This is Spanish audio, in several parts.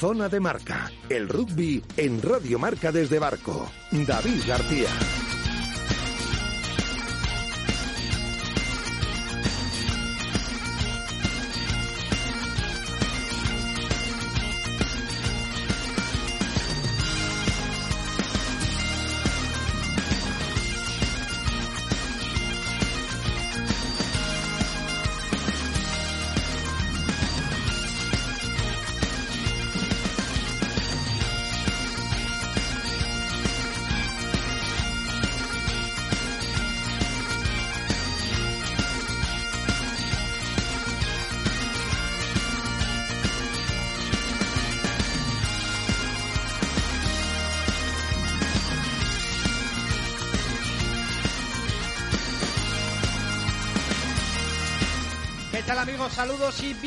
Zona de Marca, el rugby en Radio Marca desde Barco. David García.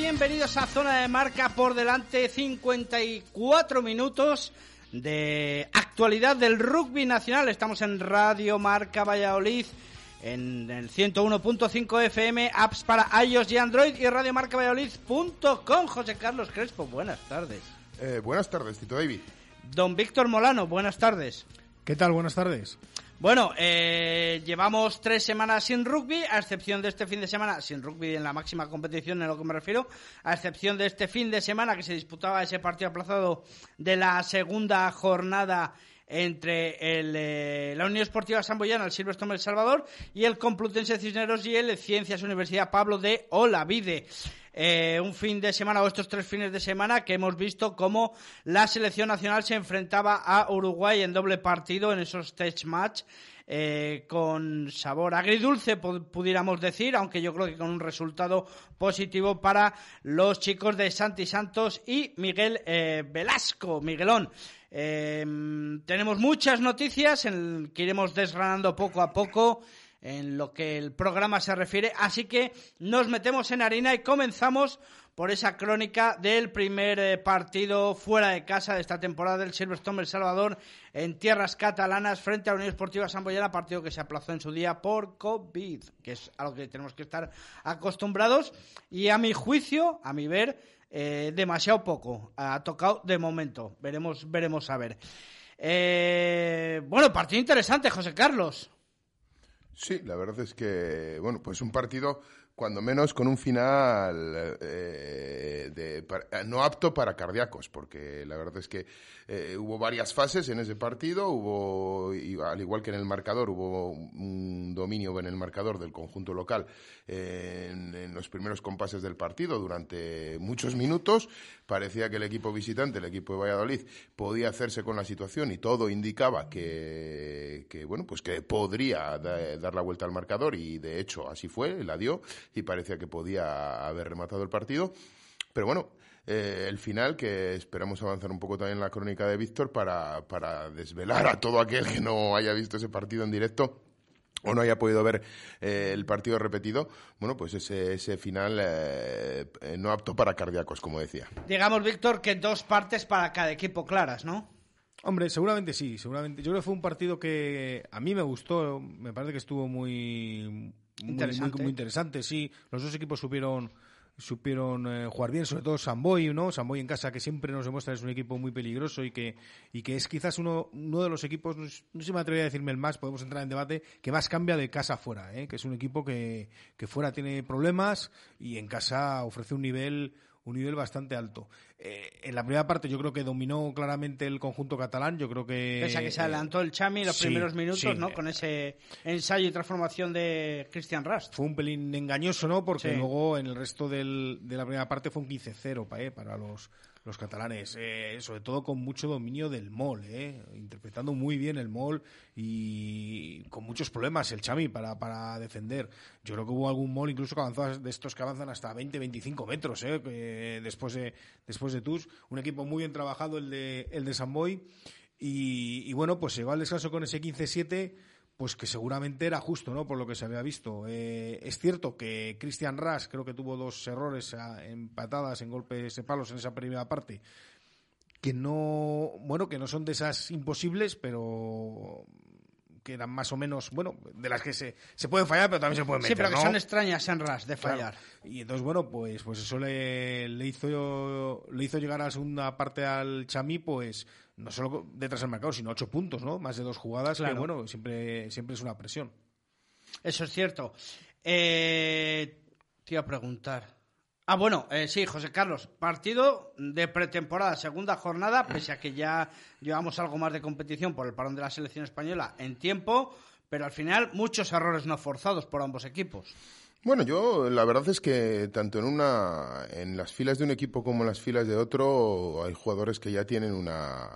Bienvenidos a Zona de Marca por delante 54 minutos de actualidad del rugby nacional. Estamos en Radio Marca Valladolid en el 101.5 FM, apps para iOS y Android y radiomarcavalladolid.com. José Carlos Crespo, buenas tardes. Eh, buenas tardes, Tito David. Don Víctor Molano, buenas tardes. ¿Qué tal? Buenas tardes. Bueno, eh, llevamos tres semanas sin rugby, a excepción de este fin de semana, sin rugby en la máxima competición, en lo que me refiero, a excepción de este fin de semana que se disputaba ese partido aplazado de la segunda jornada entre el, eh, la Unión Esportiva Samboyana, el Silvestre El Salvador, y el Complutense Cisneros y el Ciencias Universidad Pablo de Olavide. Eh, un fin de semana o estos tres fines de semana que hemos visto cómo la selección nacional se enfrentaba a Uruguay en doble partido en esos test match eh, con sabor agridulce, pudiéramos decir, aunque yo creo que con un resultado positivo para los chicos de Santi Santos y Miguel eh, Velasco, Miguelón. Eh, tenemos muchas noticias en, que iremos desgranando poco a poco en lo que el programa se refiere. Así que nos metemos en harina y comenzamos por esa crónica del primer eh, partido fuera de casa de esta temporada del Silverstone El Salvador en tierras catalanas frente a la Unión Esportiva Samboyana, partido que se aplazó en su día por COVID, que es algo que tenemos que estar acostumbrados y a mi juicio, a mi ver, eh, demasiado poco. Ha tocado de momento. Veremos, veremos a ver. Eh, bueno, partido interesante, José Carlos. Sí, la verdad es que, bueno, pues un partido cuando menos con un final eh, de, no apto para cardíacos, porque la verdad es que eh, hubo varias fases en ese partido, hubo, al igual que en el marcador, hubo un dominio en el marcador del conjunto local eh, en, los primeros compases del partido durante muchos minutos. Parecía que el equipo visitante, el equipo de Valladolid, podía hacerse con la situación y todo indicaba que, bueno, pues que podría da, dar la vuelta al marcador y de hecho así fue, la dio y parecía que podía haber rematado el partido. Pero bueno, eh, el final, que esperamos avanzar un poco también en la crónica de Víctor para, para desvelar a todo aquel que no haya visto ese partido en directo o no haya podido ver eh, el partido repetido, bueno, pues ese, ese final eh, no apto para cardíacos, como decía. Digamos, Víctor, que dos partes para cada equipo claras, ¿no? Hombre, seguramente sí, seguramente. Yo creo que fue un partido que a mí me gustó, me parece que estuvo muy, interesante. Muy, muy, interesante, sí. Los dos equipos supieron supieron eh, jugar bien, sobre todo Samboy, ¿no? Samboy en casa que siempre nos demuestra es un equipo muy peligroso y que y que es quizás uno uno de los equipos no, sé si me atrevería a decirme el más, podemos entrar en debate, que más cambia de casa afuera, ¿eh? que es un equipo que que fuera tiene problemas y en casa ofrece un nivel un nivel bastante alto. Eh, en la primera parte yo creo que dominó claramente el conjunto catalán. Yo creo que. Pese a que se adelantó el Chami los primeros minutos, ¿no? Con ese ensayo y transformación de Christian Rast. Fue un pelín engañoso, ¿no? Porque luego en el resto del, de la primera parte fue un 15-0 eh, para los los catalanes, eh, sobre todo con mucho dominio del mol, eh, interpretando muy bien el mol y con muchos problemas el Chami para, para defender. Yo creo que hubo algún mol incluso que avanzó de estos que avanzan hasta 20-25 metros eh, después de después de TUS. Un equipo muy bien trabajado el de, el de Samboy y, y bueno, pues llegó al descanso con ese 15-7 pues que seguramente era justo, ¿no? Por lo que se había visto. Eh, es cierto que Christian Ras creo que tuvo dos errores empatadas en golpes de palos en esa primera parte, que no, bueno, que no son de esas imposibles, pero que eran más o menos, bueno, de las que se, se pueden fallar, pero también se pueden meter. Sí, pero que son extrañas en Ras de fallar. Y entonces, bueno, pues, pues eso le, le, hizo, le hizo llegar a la segunda parte al Chamí, pues no solo detrás del mercado, sino ocho puntos, ¿no? Más de dos jugadas, claro. que bueno, siempre, siempre es una presión. Eso es cierto. Eh, te iba a preguntar. Ah, bueno, eh, sí, José Carlos, partido de pretemporada, segunda jornada, pese a que ya llevamos algo más de competición por el parón de la selección española en tiempo, pero al final muchos errores no forzados por ambos equipos. Bueno, yo la verdad es que tanto en una en las filas de un equipo como en las filas de otro hay jugadores que ya tienen una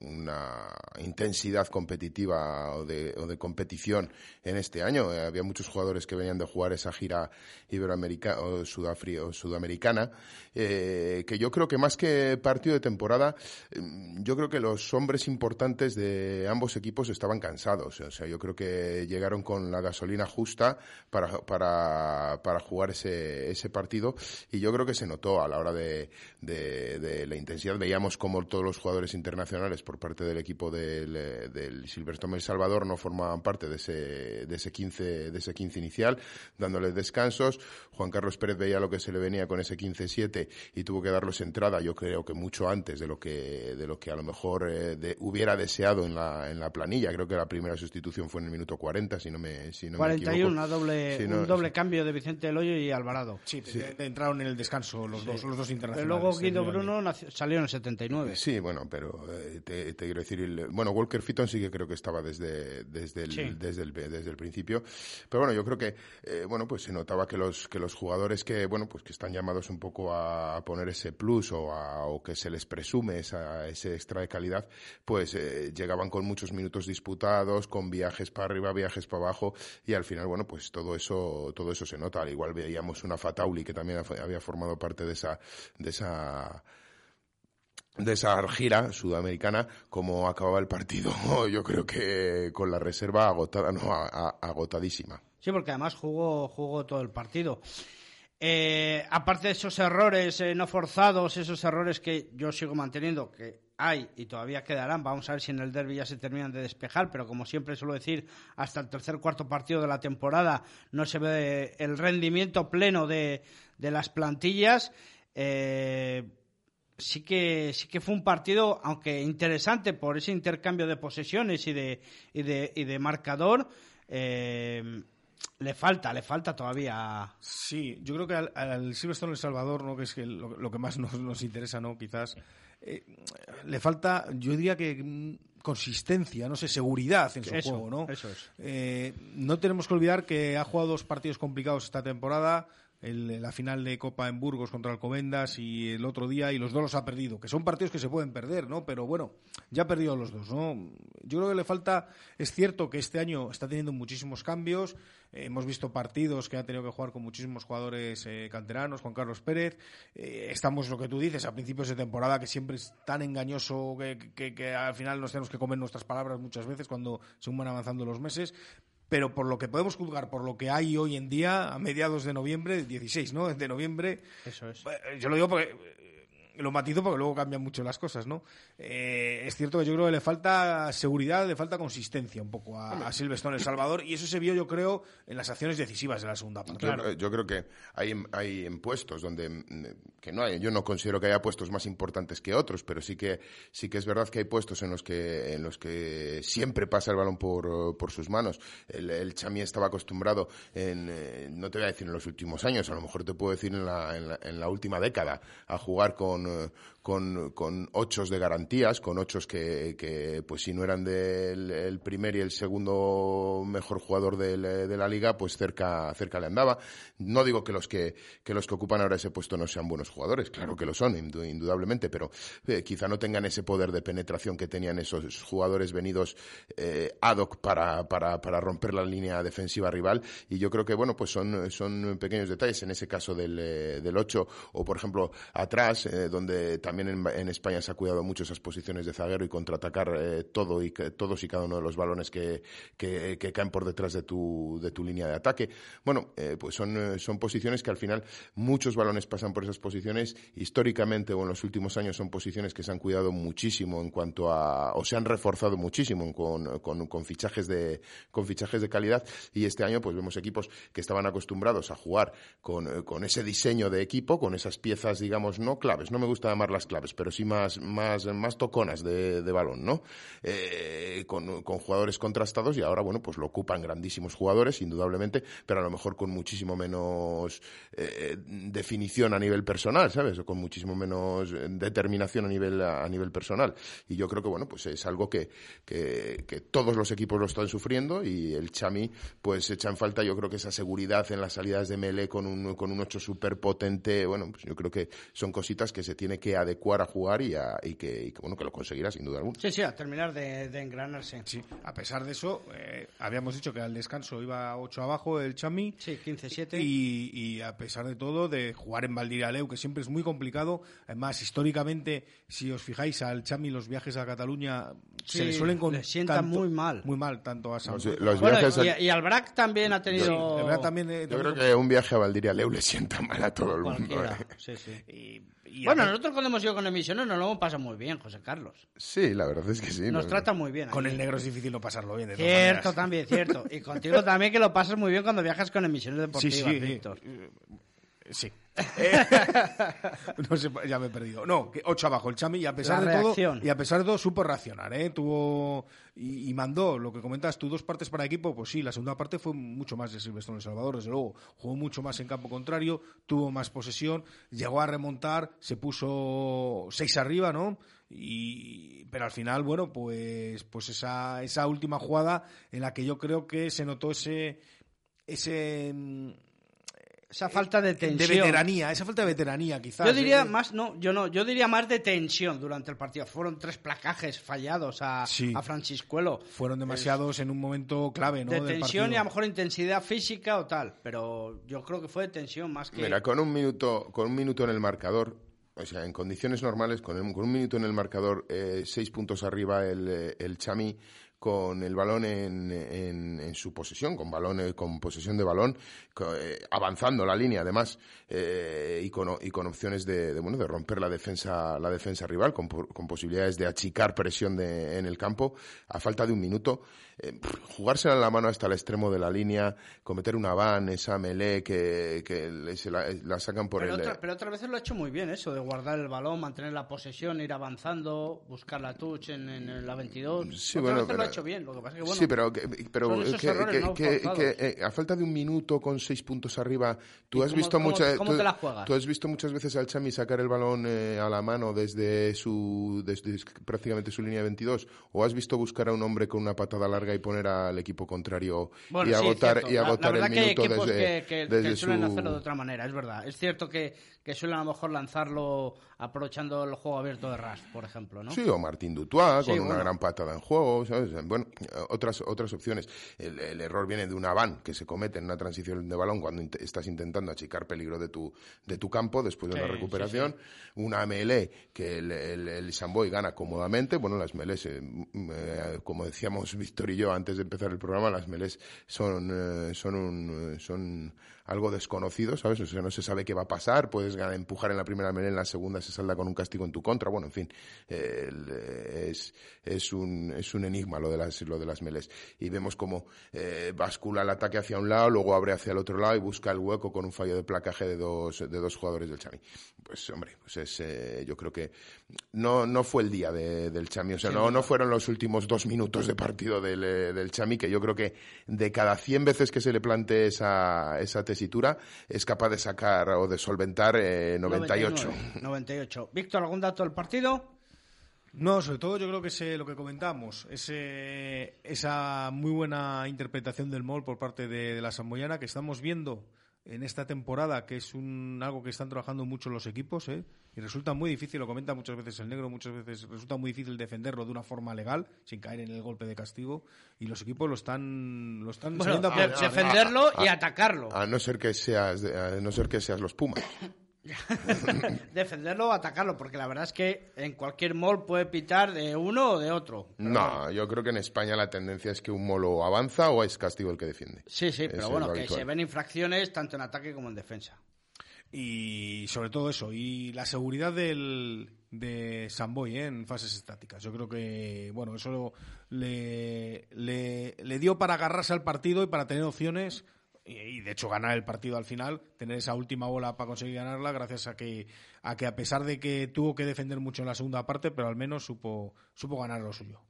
una intensidad competitiva o de, o de competición en este año. Eh, había muchos jugadores que venían de jugar esa gira iberoamericana o, sudafri o sudamericana, eh, que yo creo que más que partido de temporada, mm, yo creo que los hombres importantes de ambos equipos estaban cansados. O sea, yo creo que llegaron con la gasolina justa para, jugar ese, ese partido y yo creo que se notó a la hora de, de, de la intensidad. Veíamos como todos los jugadores internacionales, por parte del equipo del, eh, del Silverstone El Salvador no formaban parte de ese, de ese 15, de ese 15 inicial, dándoles descansos. Juan Carlos Pérez veía lo que se le venía con ese 15-7 y tuvo que darlos entrada, yo creo que mucho antes de lo que, de lo que a lo mejor eh, hubiera deseado en la, en la planilla. Creo que la primera sustitución fue en el minuto 40, si no me, si no 41, una doble, un doble cambio de Vicente del Hoyo y Alvarado. Sí, entraron en el descanso los, dos, los dos internacionales. Pero luego Guido Bruno salió en el 79. Sí, bueno, pero eh, te, quiero decir, bueno, Walker Fitton sí que creo que estaba desde, desde, el, desde, el, desde el principio, pero bueno, yo creo que, eh, bueno, pues se notaba que los, que los jugadores que, bueno, pues que están llamados un poco a, poner ese plus o, a, o que se les presume esa, ese extra de calidad, pues eh, llegaban con muchos minutos disputados, con viajes para arriba, viajes para abajo, y al final, bueno, pues todo eso, todo eso se nota. Al igual veíamos una Fatauli que también había formado parte de esa, de esa, de esa gira sudamericana, como acababa el partido, yo creo que con la reserva agotada, no, agotadísima. Sí, porque además jugó, jugó todo el partido. Eh, aparte de esos errores eh, no forzados, esos errores que yo sigo manteniendo, que hay y todavía quedarán, vamos a ver si en el derby ya se terminan de despejar, pero como siempre suelo decir, hasta el tercer cuarto partido de la temporada no se ve el rendimiento pleno de, de las plantillas. Eh, sí que sí que fue un partido, aunque interesante por ese intercambio de posesiones y de y de, y de marcador. Eh, le falta, le falta todavía. Sí, yo creo que al, al Silverstone El Salvador, ¿no? que es que lo, que más nos, nos, interesa, ¿no? Quizás eh, le falta, yo diría que mm, consistencia, no sé, seguridad en su juego, ¿no? Eso es. Eh, no tenemos que olvidar que ha jugado dos partidos complicados esta temporada el, la final de Copa en Burgos contra Alcobendas y el otro día y los dos los ha perdido, que son partidos que se pueden perder, ¿no? Pero bueno, ya ha perdido los dos, ¿no? Yo creo que le falta, es cierto que este año está teniendo muchísimos cambios, eh, hemos visto partidos que ha tenido que jugar con muchísimos jugadores eh, canteranos, Juan Carlos Pérez, eh, estamos, lo que tú dices, a principios de temporada que siempre es tan engañoso que, que, que al final nos tenemos que comer nuestras palabras muchas veces cuando se van avanzando los meses, pero por lo que podemos juzgar, por lo que hay hoy en día, a mediados de noviembre, 16, ¿no? De noviembre. Eso es. Yo lo digo porque lo matizo porque luego cambian mucho las cosas, ¿no? Eh, es cierto que yo creo que le falta seguridad, le falta consistencia un poco a, a Silverstone El Salvador y eso se vio, yo creo, en las acciones decisivas de la segunda parte. Claro. Yo, yo, creo que hay, hay en puestos donde mm, que no hay, yo no considero que haya puestos más importantes que otros, pero sí que sí que es verdad que hay puestos en los que en los que siempre pasa el balón por, por sus manos. El, el Chamí estaba acostumbrado en eh, no te voy a decir en los últimos años, a lo mejor te puedo decir en la, en la, en la última década a jugar con Uh. Con, con ochos de garantías, con ochos que, que pues si no eran del el primer y el segundo mejor jugador de la liga, pues cerca, cerca le andaba. No digo que los que, que los que ocupan ahora ese puesto no sean buenos jugadores, claro que lo son, indudablemente, pero eh, quizá no tengan ese poder de penetración que tenían esos jugadores venidos eh, ad hoc para, para, para romper la línea defensiva rival. Y yo creo que, bueno, pues son, son pequeños detalles. En ese caso del, eh, del 8, o por ejemplo, atrás, eh, donde en, en, España se ha cuidado mucho esas posiciones de zaguero y contraatacar eh, todo y todos y cada uno de los balones que, que, que, caen por detrás de tu, de tu línea de ataque. Bueno, eh, pues son, son posiciones que al final muchos balones pasan por esas posiciones. Históricamente o en los últimos años son posiciones que se han cuidado muchísimo en cuanto a, o se han reforzado muchísimo con, con, con fichajes de, con fichajes de calidad. Y este año, pues vemos equipos que estaban acostumbrados a jugar con, con ese diseño de equipo, con esas piezas, digamos, no claves, no me gusta llamarlas claves, pero sí más, más, más toconas de, balón, ¿no? Eh, con, jugadores contrastados y ahora, bueno, pues lo ocupan grandísimos jugadores, indudablemente, pero a lo mejor con muchísimo menos eh, definición a nivel personal, ¿sabes? O con muchísimo menos determinación a nivel, a nivel personal. Y yo creo que, bueno, pues es algo que, que, que todos los equipos lo están sufriendo y el Chami, pues echa en falta, yo creo que esa seguridad en las salidas de Mele con un, con un 8 súper potente, bueno, pues yo creo que son cositas que se tiene que adecuar a jugar y, a, y, que, y que, bueno, que lo conseguirá sin duda alguna. Sí, sí, a terminar de, de engranarse. Sí, a pesar de eso, eh, habíamos dicho que al descanso iba 8 abajo el Chami. Sí, 15-7. Y, y, a pesar de todo, de jugar en Valdiraleu, que siempre es muy complicado. Además, históricamente, si os fijáis, al Chami los viajes a Cataluña sí, se le suelen con le sientan tanto, muy mal. Muy mal, tanto a San los, los bueno, viajes y, a... y, al BRAC también ha tenido... Sí, el BRAC también, eh, Yo creo que un viaje a Valdiraleu le sienta mal a todo el mundo. ¿eh? Sí, sí. Y, y bueno, nosotros cuando hemos ido con emisiones nos lo hemos pasado muy bien, José Carlos. Sí, la verdad es que sí. Nos no, trata muy bien. Con el negro es difícil no pasarlo bien. De cierto, también, cierto. Y contigo también que lo pasas muy bien cuando viajas con emisiones deportivas, sí, sí, Víctor. Sí. no sé, ya me he perdido. No, que ocho abajo el Chami y a pesar de todo y a pesar de todo supo reaccionar, ¿eh? Tuvo y, y, mandó lo que comentas tú dos partes para equipo, pues sí, la segunda parte fue mucho más de Silvestre en El Salvador, desde luego, jugó mucho más en campo contrario, tuvo más posesión, llegó a remontar, se puso seis arriba, ¿no? Y, pero al final, bueno, pues, pues esa, esa última jugada en la que yo creo que se notó ese, ese esa falta de tensión. De veteranía, esa falta de veteranía, quizás. Yo diría eh, más, no, yo no, yo diría más de tensión durante el partido. Fueron tres placajes fallados a, sí. a Franciscuelo. Fueron demasiados es, en un momento clave, ¿no? De tensión y a lo mejor intensidad física o tal. Pero yo creo que fue de tensión más que. Mira, con un minuto, con un minuto en el marcador, o sea, en condiciones normales, con, el, con un minuto en el marcador, eh, seis puntos arriba el, el Chami con el balón en, en, en, su posesión, con balón, con posesión de balón, eh, avanzando la línea además eh, y, con, y con opciones de, de, bueno de romper la defensa la defensa rival, con, con posibilidades de achicar presión de, en el campo a falta de un minuto, eh, jugársela en la mano hasta el extremo de la línea, cometer una van, esa melee que, que se la, la, sacan por pero el. Otra, pero otras veces lo ha hecho muy bien eso de guardar el balón, mantener la posesión, ir avanzando, buscar la touch en, en la 22. Sí, bueno, veces pero, lo ha hecho bien, lo que pasa es que bueno. Sí, pero, pero que, no que, eh, a falta de un minuto con seis puntos arriba, tú has cómo, visto cómo, muchas ¿cómo tú, te la juegas? tú has visto muchas veces al Chami sacar el balón eh, a la mano desde su desde prácticamente su línea de 22 o has visto buscar a un hombre con una patada larga y poner al equipo contrario bueno, y sí, agotar cierto. y agotar la, la el que hay minuto equipos desde, que, que, desde que suelen su... hacerlo de otra manera, es verdad. Es cierto que, que suelen a lo mejor lanzarlo aprovechando el juego abierto de Ras, por ejemplo, ¿no? Sí, o Martín Dutois Sí, con bueno. una gran patada en juego, ¿sabes? Bueno, otras otras opciones. El, el error viene de una van que se comete en una transición de balón cuando estás intentando achicar peligro de tu de tu campo después de Sí, una recuperación. sí, Una melee que el, el, el Samboy gana cómodamente. Bueno, las melees, eh, eh, como decíamos Víctor y yo antes de empezar el programa, las melees son eh, son un, son algo desconocido, ¿sabes? O sea, no se sabe qué va a pasar, puedes ganar, empujar en la primera melee, en la segunda se salda con un castigo en tu contra, bueno, en fin, eh, es, es, un, es un enigma lo de las, lo de las meles. Y vemos cómo eh, bascula el ataque hacia un lado, luego abre hacia el otro lado y busca el hueco con un fallo de placaje de dos, de dos jugadores del Chami. Pues, hombre, pues es, eh, yo creo que no, no fue el día del Chami, o sea, no, no fueron los últimos dos minutos de partido del, eh, del Chami, que yo creo que de cada 100 veces que se le plantee esa, esa tesitura, es capaz de sacar o de solventar 98. 98. Víctor, ¿algún dato del partido? No, sobre todo yo creo que es lo que comentamos, ese, esa muy buena interpretación del MOL por parte de, la Samboyana que estamos viendo en esta temporada, que es un, algo que están trabajando mucho los equipos, ¿eh? y resulta muy difícil, lo comenta muchas veces el negro, muchas veces resulta muy difícil defenderlo de una forma legal, sin caer en el golpe de castigo, y los equipos lo están, lo están defenderlo y atacarlo. A no ser que seas, a no ser que seas los Pumas. defenderlo o atacarlo, porque la verdad es que en cualquier mall puede pitar de uno o de otro. No, yo creo que en España la tendencia es que un molo avanza o es castigo el que defiende. Sí, sí, pero bueno, que se ven infracciones tanto en ataque como en defensa. Y sobre todo eso, y la seguridad del, de Samboy ¿eh? en fases estáticas. Yo creo que, bueno, eso le, le, le dio para agarrarse al partido y para tener opciones y, de hecho ganar el partido al final, tener esa última bola para conseguir ganarla, gracias a que, a que a pesar de que tuvo que defender mucho en la segunda parte, pero al menos supo, supo ganar lo suyo.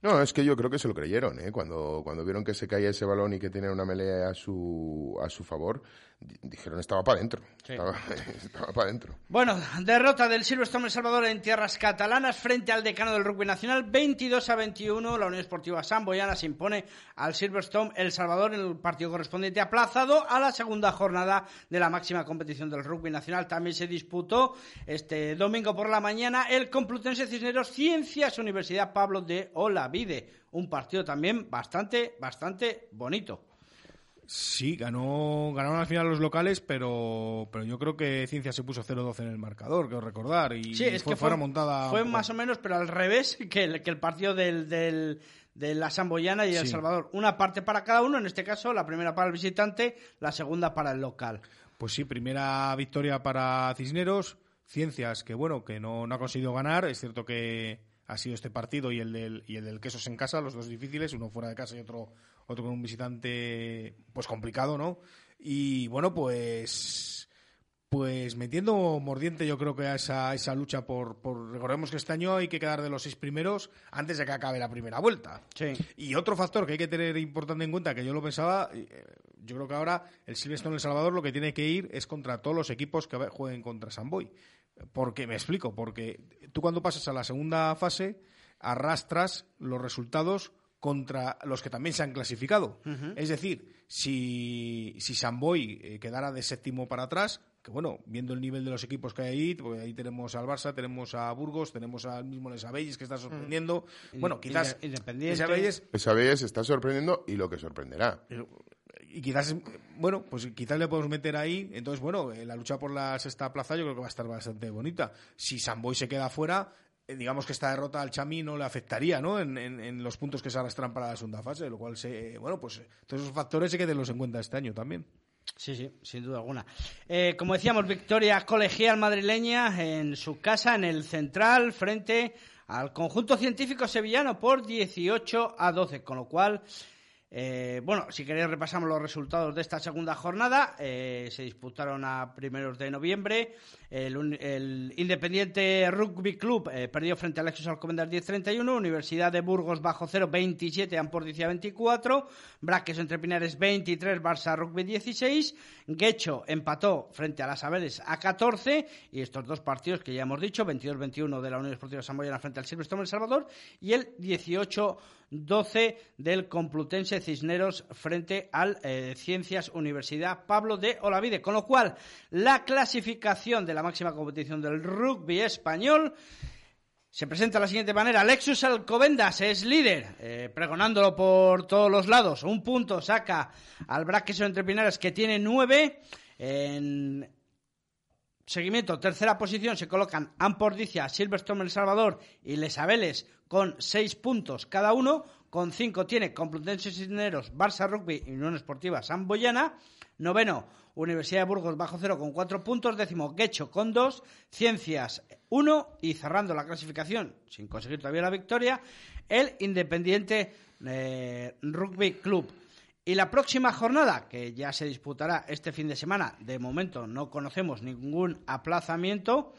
No, es que yo creo que se lo creyeron, ¿eh? Cuando, cuando vieron que se caía ese balón y que tenía una melea a su, a su favor, dijeron estaba para adentro. Estaba, para adentro. Bueno, derrota del Silverstone El Salvador en tierras catalanas frente al decano del rugby nacional, 22 a 21. La Unión Esportiva Samboyana se impone al Silverstone El Salvador en el partido correspondiente aplazado a la segunda jornada de la máxima competición del rugby nacional. También se disputó este domingo por la mañana el Complutense Cisneros Ciencias Universidad Pablo de Olavide. Un partido también bastante, bastante bonito. Sí, ganó, ganaron al final los locales, pero, pero yo creo que Ciencia se puso 0-12 en el marcador, quiero recordar. Y sí, es fue, que fue, remontada. Fue más o menos, pero al revés que el, que el partido del, del, de la Samboyana y El Salvador. Una parte para cada uno, en este caso la primera para el visitante, la segunda para el local. Pues sí, primera victoria para Cisneros. Ciencias, que bueno, que no, no ha conseguido ganar. Es cierto que ha sido este partido y el del, y el del Quesos en casa, los dos difíciles, uno fuera de casa y otro otro con un visitante pues complicado, ¿no? Y bueno, pues pues metiendo mordiente yo creo que a esa, esa lucha por, por, recordemos que este año hay que quedar de los seis primeros antes de que acabe la primera vuelta. Sí. Y otro factor que hay que tener importante en cuenta, que yo lo pensaba, eh, yo creo que ahora el Silvestre en El Salvador lo que tiene que ir es contra todos los equipos que jueguen contra Samboy. Porque, me explico, porque tú cuando pasas a la segunda fase arrastras los resultados contra los que también se han clasificado. Es decir, si, si Samboy eh, quedara de séptimo para atrás, que bueno, viendo el nivel de los equipos que hay ahí, pues ahí tenemos al Barça, tenemos a Burgos, tenemos al mismo Les Abelles que está sorprendiendo. Bueno, quizás Independiente. Les está sorprendiendo y lo que sorprenderá. Y quizás, bueno, pues quizás le podemos meter ahí. Entonces, bueno, eh, la lucha por la sexta plaza yo creo que va a estar bastante bonita. Si Samboy se queda fuera, digamos que esta derrota al Chami no le afectaría ¿no? En, en, los puntos que se arrastran para la segunda fase, lo cual, se, bueno, pues todos esos factores hay que tenerlos en cuenta este año también. Sí, sí, sin duda alguna. Eh, como decíamos, victoria colegial madrileña en su casa, en el central, frente al conjunto científico sevillano por 18 a 12, con lo cual eh, bueno, si queréis repasamos los resultados de esta segunda jornada. Eh, se disputaron a primeros de noviembre. El, Independiente Rugby Club eh, perdió frente al Lexus Alcobendas 10-31. Universidad de Burgos bajo 0, 27, Ampordicia 24. Braques entre Pinares 23, Barça Rugby 16. Guecho empató frente a las Averes a 14. Y estos dos partidos que ya hemos dicho, 22-21 de la Unión Esportiva Samboyana frente al Silvestre El Salvador. Y el 18 12 del Complutense Cisneros frente al eh, Ciencias Universidad Pablo de Olavide. Con lo cual, la clasificación de la máxima competición del rugby español se presenta de la siguiente manera. Lexus Alcobendas es líder, eh, pregonándolo por todos los lados. Un punto saca al Braqueso Entre Pinares que tiene nueve. En seguimiento, tercera posición, se colocan Ampordicia, Silverstone El Salvador y Les Abeles con seis puntos cada uno. Con cinco tiene Complutense Cisneros, Barça Rugby y Unión Esportiva San Boyana. Noveno, Universidad de Burgos bajo cero con cuatro puntos. Décimo, Guecho con dos. Ciencias uno. Y cerrando la clasificación, sin conseguir todavía la victoria, el Independiente eh, Rugby Club. Y la próxima jornada, que ya se disputará este fin de semana, de momento no conocemos ningún aplazamiento.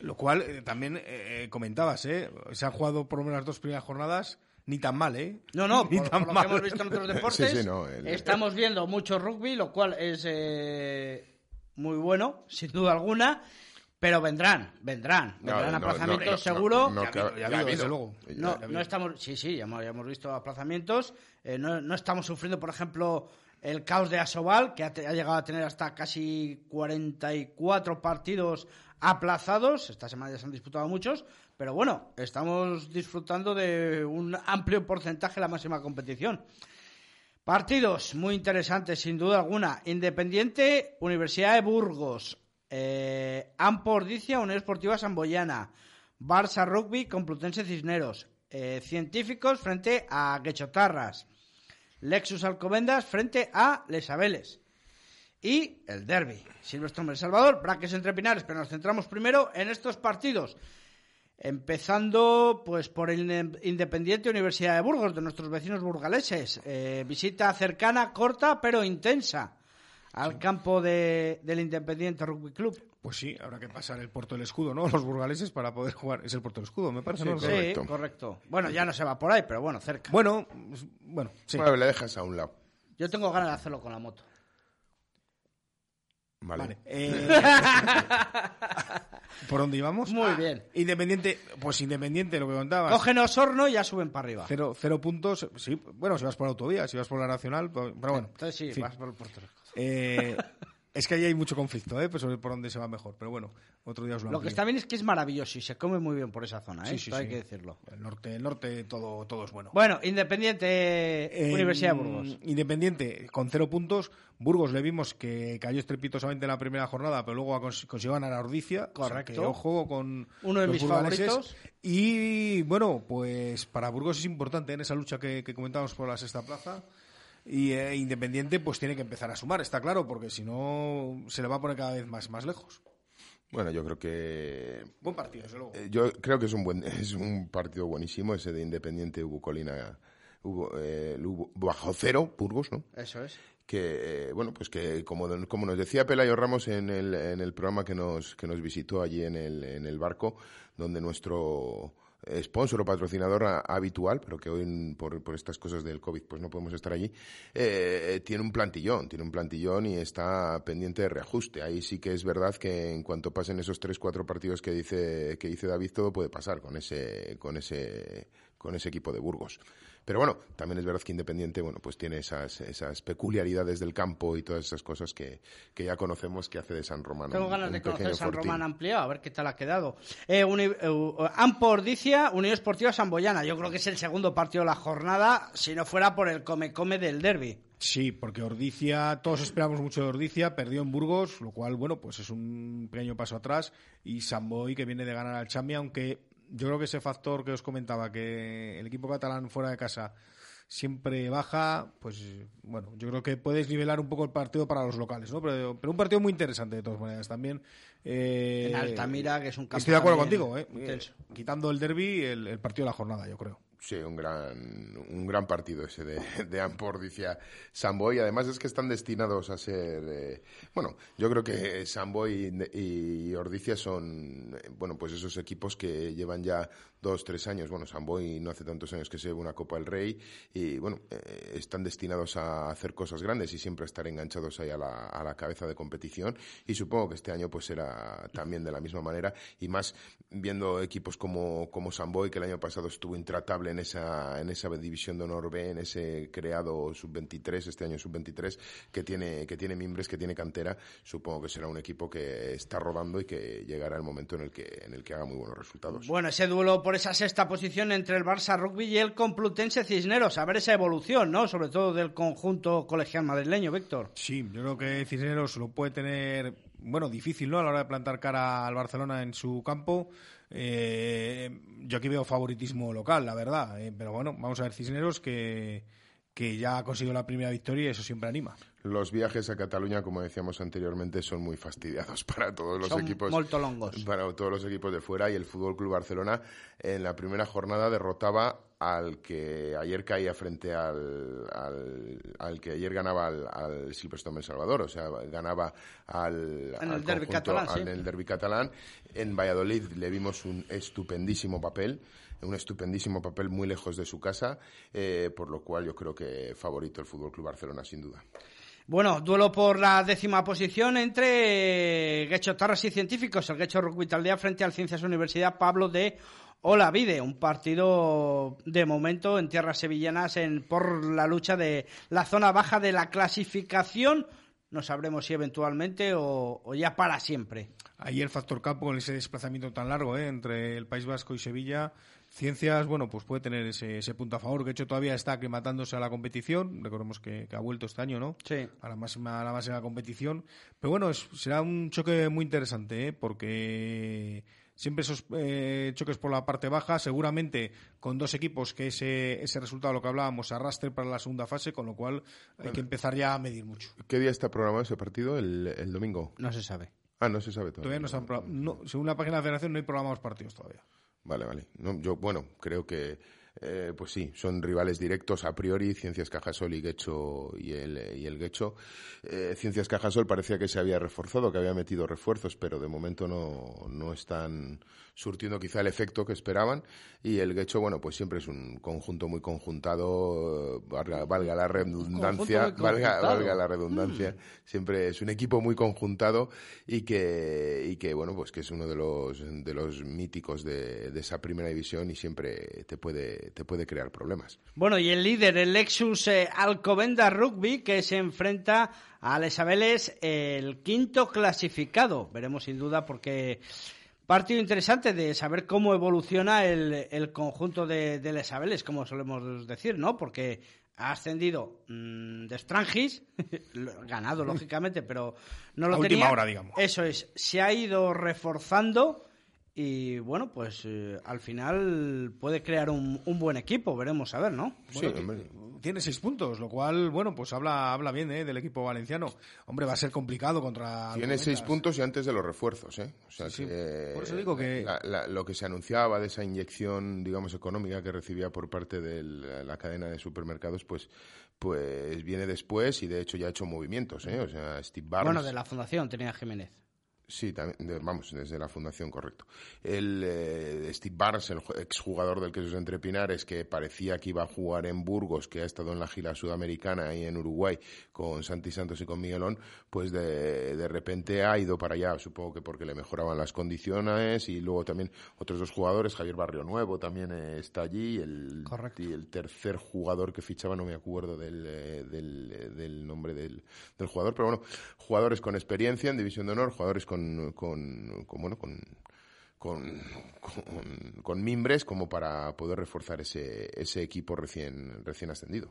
Lo cual eh, también eh, comentabas, ¿eh? Se han jugado por lo menos las dos primeras jornadas ni tan mal, ¿eh? No, no, Ni por, tan por lo mal. que hemos visto en otros deportes, Sí, sí, no, el- estamos viendo mucho rugby, lo cual es eh, muy bueno, sin duda alguna, pero vendrán, vendrán, vendrán no, aplazamientos no, no, seguro. no, Ya desde luego. Ya- No, estamos, sí, sí, ya hemos, ya hemos visto aplazamientos. Eh, no, no estamos sufriendo, por ejemplo, el caos de Asobal, que ha, llegado a tener hasta casi 44 partidos aplazados. Esta semana ya se han disputado muchos, pero bueno, estamos disfrutando de un amplio porcentaje en la máxima competición. Partidos muy interesantes, sin duda alguna. Independiente, Universidad de Burgos, eh, Ampordicia, Unión Esportiva Samboyana, Barça Rugby, Complutense Cisneros, eh, Científicos frente a Guechotarras, Lexus Alcobendas frente a Les Abeles. Y el derby, Silverstone El Salvador, Braques entre Pinares, pero nos centramos primero en estos partidos. Empezando pues por el Inde- Independiente Universidad de Burgos, de nuestros vecinos burgaleses. Eh, visita cercana, corta, pero intensa al campo de- del Independiente Rugby Club. Pues sí, habrá que pasar el puerto del escudo, ¿no? Los burgaleses para poder jugar. Es el puerto del escudo, me parece. Sí, ¿no? Correcto. Sí, correcto. Bueno, ya no se va por ahí, pero bueno, cerca. Bueno, pues, bueno, sí. Bueno, le dejas a un lado. Yo tengo ganas de hacerlo con la moto. Vale. Vale. eh, ¿Por dónde íbamos? Muy Ah, bien. Independiente, pues Independiente, lo que contabas. Cógenos horno y ya suben para arriba. Cero, cero puntos. Sí, bueno, si vas por autovía, si vas por la nacional, pues- pero bueno. Entonces sí, vas por el Puerto Rico. Eh, es que ahí hay mucho conflicto, ¿eh? Pues sobre por dónde se va mejor. Pero bueno, otro día os lo Lo que está bien es que es maravilloso y se come muy bien por esa zona, ¿eh? Sí, sí, Esto hay que decirlo. El norte, el norte todo, todo es bueno. Bueno, Independiente Eh, Universidad de Burgos. Independiente, con cero puntos. Burgos le vimos que cayó estrepitosamente en la primera jornada, pero luego cons- consiguió ganar a Ordicia. O sea Correcto. que, ojo con Uno de los mis burgaleses. favoritos. Y bueno, pues para Burgos es importante en esa lucha que, que comentamos por la sexta plaza. Y eh, Independiente pues tiene que empezar a sumar, está claro, porque si no se le va a poner cada vez más, más lejos. Bueno, yo creo que Buen partido, desde luego. Eh, Yo creo que es un buen es un partido buenísimo ese de Independiente Hugo Colina Hugo, eh, Hugo- bajo cero Burgos, ¿no? Eso es. Que eh, bueno, pues que como, como nos decía Pelayo Ramos en el, en el programa que nos que nos visitó allí en el en el barco, donde nuestro sponsor o patrocinador habitual, pero que hoy por, por estas cosas del COVID pues no podemos estar allí, eh, tiene un plantillón, tiene un plantillón y está pendiente de reajuste. Ahí sí que es verdad que en cuanto pasen esos tres, cuatro partidos que dice, que dice David, todo puede pasar con ese, con ese, con ese equipo de Burgos. Pero bueno, también es verdad que Independiente, bueno, pues tiene esas, esas peculiaridades del campo y todas esas cosas que, que ya conocemos que hace de San Román. Tengo un- ganas un de conocer pequeño San fortín. Román ampliado, a ver qué tal ha quedado. Eh, uni, eh, Ampordicia, Unión Esportiva Samboyana. Yo creo que es el segundo partido de la jornada, si no fuera por el come-come del derby. Sí, porque Ordicia, todos esperamos mucho de Ordicia, perdió en Burgos, lo cual, bueno, pues es un pequeño paso atrás. Y Samboy, que viene de ganar al Chamia, aunque yo creo que ese factor que os comentaba, que el equipo catalán fuera de casa siempre baja, pues bueno, yo creo que puedes nivelar un poco el partido para los locales, ¿no? Pero, pero un partido muy interesante de todas maneras también. eh, En Altamira, que es un campo Estoy de acuerdo contigo, ¿eh? Eh, Quitando el derby, el, el partido de la jornada, yo creo. Sí, un gran, un gran partido ese de, de Ampordicia Samboy. Además es que están destinados a ser, eh, bueno, yo creo que Samboy y, y Ordicia son, eh, bueno, pues esos equipos que llevan ya dos, tres años. Bueno, Samboy no hace tantos años que se lleva una Copa del Rey y, bueno, eh, están destinados a hacer cosas grandes y siempre estar enganchados ahí a la, a la cabeza de competición. Y supongo que este año pues será también de la misma manera y más viendo equipos como, como Samboy, que el año pasado estuvo intratable en esa, en esa división de honor B, en ese creado sub-23, este año sub-23, que tiene, que tiene mimbres, que tiene cantera, supongo que será un equipo que está rodando y que llegará el momento en el que, en el que haga muy buenos resultados. Bueno, ese duelo por esa sexta posición entre el Barça Rugby y el Complutense Cisneros. A ver esa evolución, ¿no? Sobre todo del conjunto colegial madrileño, Víctor. Sí, yo creo que Cisneros lo puede tener bueno, difícil, ¿no? A la hora de plantar cara al Barcelona en su campo. Eh, yo aquí veo favoritismo local, la verdad. Eh, pero bueno, vamos a ver Cisneros que, que ya ha conseguido la primera victoria y eso siempre anima. Los viajes a Cataluña, como decíamos anteriormente, son muy fastidiados para todos los equipos. Para todos los equipos de fuera y el Fútbol Club Barcelona en la primera jornada derrotaba al que ayer caía frente al, al, que ayer ganaba al, al Silverstone El Salvador, o sea, ganaba al, en el derby catalán, en el derby catalán. En Valladolid le vimos un estupendísimo papel un estupendísimo papel muy lejos de su casa, eh, por lo cual yo creo que favorito el Fútbol Club Barcelona sin duda. Bueno, duelo por la décima posición entre Guecho Tarras y Científicos, el Guecho Rugby Taldea frente al Ciencias Universidad Pablo de Olavide, un partido de momento en tierras sevillanas en, por la lucha de la zona baja de la clasificación. No sabremos si eventualmente o, ya para siempre. Ahí el factor campo con ese desplazamiento tan largo ¿eh? entre el País Vasco y Sevilla Ciencias, bueno, pues puede tener ese, ese punto a favor. Que hecho todavía está aclimatándose a la competición. Recordemos que, ha vuelto este año, ¿no? Sí. A la máxima, a la máxima competición. Pero bueno, será un choque muy interesante, ¿eh? Porque siempre esos eh, choques por la parte baja, seguramente con dos equipos que ese, ese resultado, lo que hablábamos, arrastre para la segunda fase, con lo cual hay que empezar ya a medir mucho. ¿Qué día está programado ese partido? ¿El, el domingo? No se sabe. Ah, no se sabe todavía. Todavía no están según la página de la federación no hay programados partidos todavía. Vale, vale. No, yo, bueno, creo que, eh, pues sí, son rivales directos a priori, Ciencias Cajasol y Guecho y el, y el Guecho. Eh, Ciencias Cajasol parecía que se había reforzado, que había metido refuerzos, pero de momento no, no están surtiendo quizá el efecto que esperaban. Y el Guecho, bueno, pues siempre es un conjunto muy conjuntado, valga, la redundancia, valga, valga, la redundancia, mm. siempre es un equipo muy conjuntado y que, y que, bueno, pues que es uno de los, de los míticos de, de esa primera división y siempre te puede, te puede crear problemas. Bueno, y el líder, el Lexus eh, Alcobenda Rugby, que se enfrenta a Lesabeles, el quinto clasificado. Veremos sin duda porque Partido interesante de saber cómo evoluciona el, conjunto de, de Les como solemos decir, ¿no? Porque ha ascendido mm, de Strangis, ganado lógicamente, pero no lo tenía. última hora, digamos. Eso es, se ha ido reforzando y bueno, pues eh, al final puede crear un, buen equipo, veremos a ver, ¿no? sí, tiene seis puntos, lo cual, bueno, pues habla, habla bien ¿eh? del equipo valenciano. Hombre, va a ser complicado contra. Tiene seis puntos y antes de los refuerzos, ¿eh? O sea Por eso digo que. lo que se anunciaba de esa inyección, digamos, económica que recibía por parte de la cadena de supermercados, pues pues viene después y de hecho ya ha hecho movimientos, ¿eh? O sea, Steve Barnes. Bueno, de la fundación tenía Jiménez. Sí, también, vamos, desde la fundación, correcto. El eh, Steve Barnes, el exjugador del Quesos Entre Pinares, que parecía que iba a jugar en Burgos, que ha estado en la gira sudamericana y en Uruguay con Santi Santos y con Miguelón, pues de, de repente ha ido para allá, supongo que porque le mejoraban las condiciones y luego también otros dos jugadores, Javier Barrio Nuevo también eh, está allí, el, y el tercer jugador que fichaba, no me acuerdo del, eh, del, del nombre del, del jugador, pero bueno, jugadores con experiencia en División de Honor, jugadores con con, con, bueno, con, con, con, mimbres como para poder reforzar ese, ese equipo recién, recién ascendido.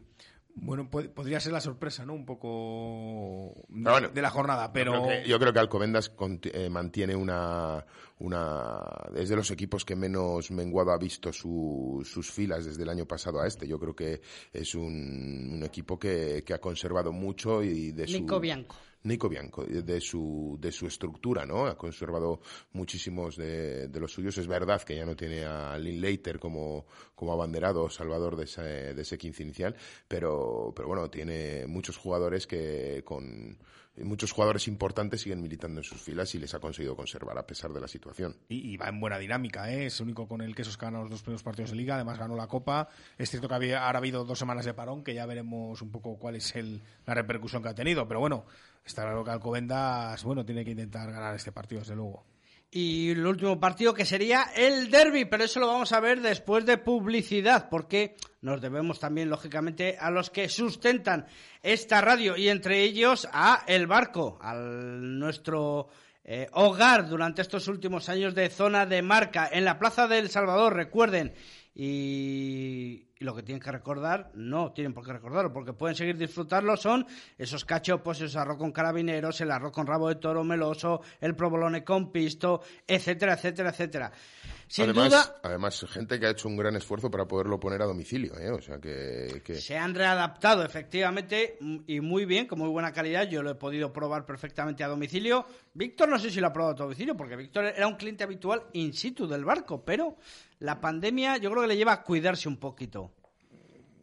Bueno, podría ser la sorpresa, ¿no? Un poco de, la jornada, pero... Yo creo que, Alcobendas eh, mantiene una, una... Es de los equipos que menos menguado ha visto sus filas desde el año pasado a este. Yo creo que es un, un equipo que, que, ha conservado mucho y de Nico Bianco. Nico Bianco, de su, de su estructura, ¿no? Ha conservado muchísimos de, los suyos. Es verdad que ya no tiene a Lynn Leiter como, como abanderado salvador de ese, de ese 15 inicial, pero, pero bueno, tiene muchos jugadores que con muchos jugadores importantes siguen militando en sus filas y les ha conseguido conservar a pesar de la situación. Y, va en buena dinámica, ¿eh? es único con el que esos ganó los dos primeros partidos de liga, además ganó la Copa. Es cierto que había, ahora ha habido dos semanas de parón, que ya veremos un poco cuál es el, la repercusión que ha tenido, pero bueno, está claro que Alcobendas, bueno, tiene que intentar ganar este partido, desde luego. Y el último partido que sería el derby, pero eso lo vamos a ver después de publicidad, porque nos debemos también, lógicamente, a los que sustentan esta radio y entre ellos a El Barco, a nuestro eh, hogar durante estos últimos años de zona de marca en la Plaza del Salvador, recuerden. Y lo que tienen que recordar, no tienen por qué recordarlo, porque pueden seguir disfrutarlo, son esos cachopos, esos arroz con carabineros, el arroz con rabo de toro meloso, el provolone con pisto, etcétera, etcétera, etcétera. Sin además, duda, además, gente que ha hecho un gran esfuerzo para poderlo poner a domicilio, ¿eh? O sea, que... que- se han readaptado efectivamente y muy bien, con muy buena calidad. Yo lo he podido probar perfectamente a domicilio. Víctor no sé si lo ha probado a domicilio, porque Víctor era un cliente habitual in situ del barco, pero la pandemia yo creo que le lleva a cuidarse un poquito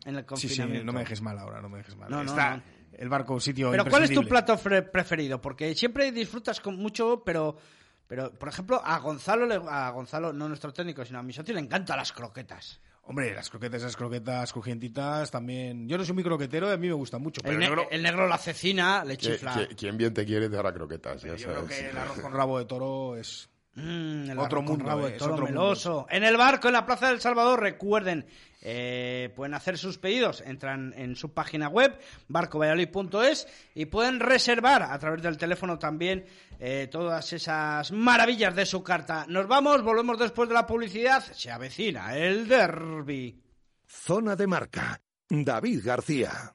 en el Sí, sí, confinamiento. no me dejes mal ahora, no me dejes mal. No, no, Está no. el barco un sitio Pero ¿cuál es tu plato preferido? Porque siempre disfrutas con mucho, pero, pero por ejemplo, a Gonzalo, le- a Gonzalo, no nuestro técnico, sino a mi socio, le encantan las croquetas. Hombre, las croquetas, esas croquetas crujientitas también. Yo no soy muy croquetero y a mí me gustan mucho, pero El, ne- negro- el negro la cecina, le chifla. quien bien te quiere te hará croquetas, ya yo creo sabes. que el arroz con rabo de toro es... Mm, el Otro mundo, rabo de eh, es toro otro mundo. meloso. En el barco, en la Plaza del Salvador, recuerden, eh, pueden hacer sus pedidos, entran en su página web, barcovalladolid.es, y pueden reservar a través del teléfono también eh, todas esas maravillas de su carta. Nos vamos, volvemos después de la publicidad, se avecina el derby. Zona de marca. David García.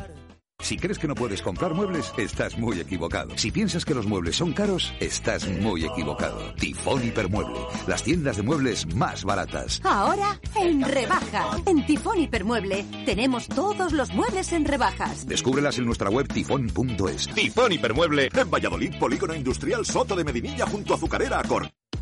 Si crees que no puedes comprar muebles, estás muy equivocado. Si piensas que los muebles son caros, estás muy equivocado. Tifón Hipermueble, las tiendas de muebles más baratas. Ahora en rebaja. En Tifón Hipermueble tenemos todos los muebles en rebajas. Descúbrelas en nuestra web tifón.es. Tifón Hipermueble en Valladolid, Polígono Industrial Soto de Medinilla junto a Azucarera Acor.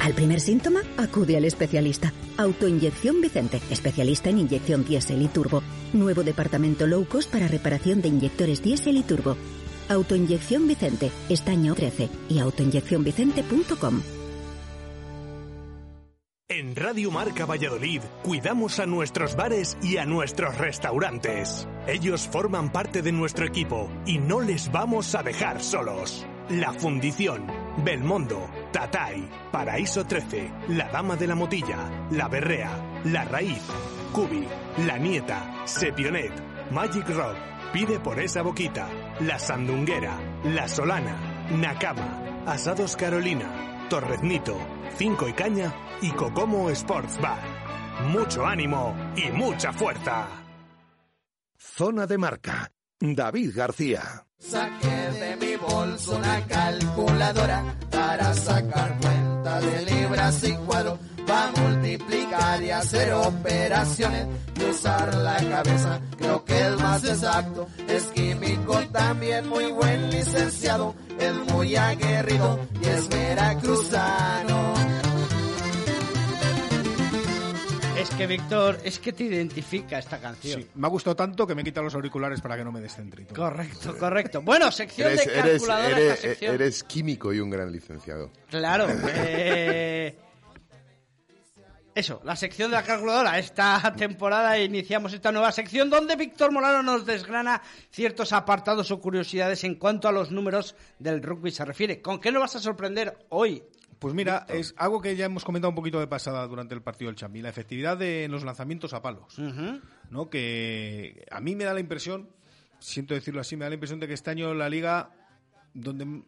Al primer síntoma, acude al especialista. Autoinyección Vicente, especialista en inyección diésel y turbo. Nuevo departamento low cost para reparación de inyectores diésel y turbo. Autoinyección Vicente, estaño 13 y autoinyeccionvicente.com. En Radio Marca Valladolid cuidamos a nuestros bares y a nuestros restaurantes. Ellos forman parte de nuestro equipo y no les vamos a dejar solos. La Fundición, Belmondo, Tatay, Paraíso 13, La Dama de la Motilla, La Berrea, La Raíz, Cubi, La Nieta, Sepionet, Magic Rock, Pide por esa boquita, La Sandunguera, La Solana, Nakama, Asados Carolina, Torreznito, Cinco y Caña y Cocomo Sports Bar. Mucho ánimo y mucha fuerza. Zona de marca. David García. Saqué de mi bolso una calculadora para sacar cuenta de libras y cuadros, para multiplicar y hacer operaciones y usar la cabeza. Creo que el más exacto es químico también, muy buen licenciado, es muy aguerrido y es veracruzano. Es que, Víctor, es que te identifica esta canción. Sí, me ha gustado tanto que me he quitado los auriculares para que no me todo. Correcto, correcto. Bueno, sección Eres, de eres, calculadora eres, sección. eres químico y un gran licenciado. Claro. eh, Eso, la sección de la calculadora. Esta temporada iniciamos esta nueva sección donde Víctor Molano nos desgrana ciertos apartados o curiosidades en cuanto a los números del rugby se refiere. ¿Con qué nos vas a sorprender hoy? Pues mira, es algo que ya hemos comentado un poquito de pasada durante el partido del Champi, la efectividad de los lanzamientos a palos. ¿no? Que a mí me da la impresión, siento decirlo así, me da la impresión de que este año la liga, donde mm,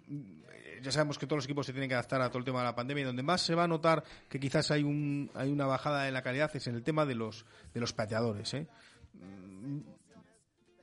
ya sabemos que todos los equipos se tienen que adaptar a todo el tema de la pandemia y donde más se va a notar que quizás hay un hay una bajada en la calidad es en el tema de los de los pateadores, ¿eh?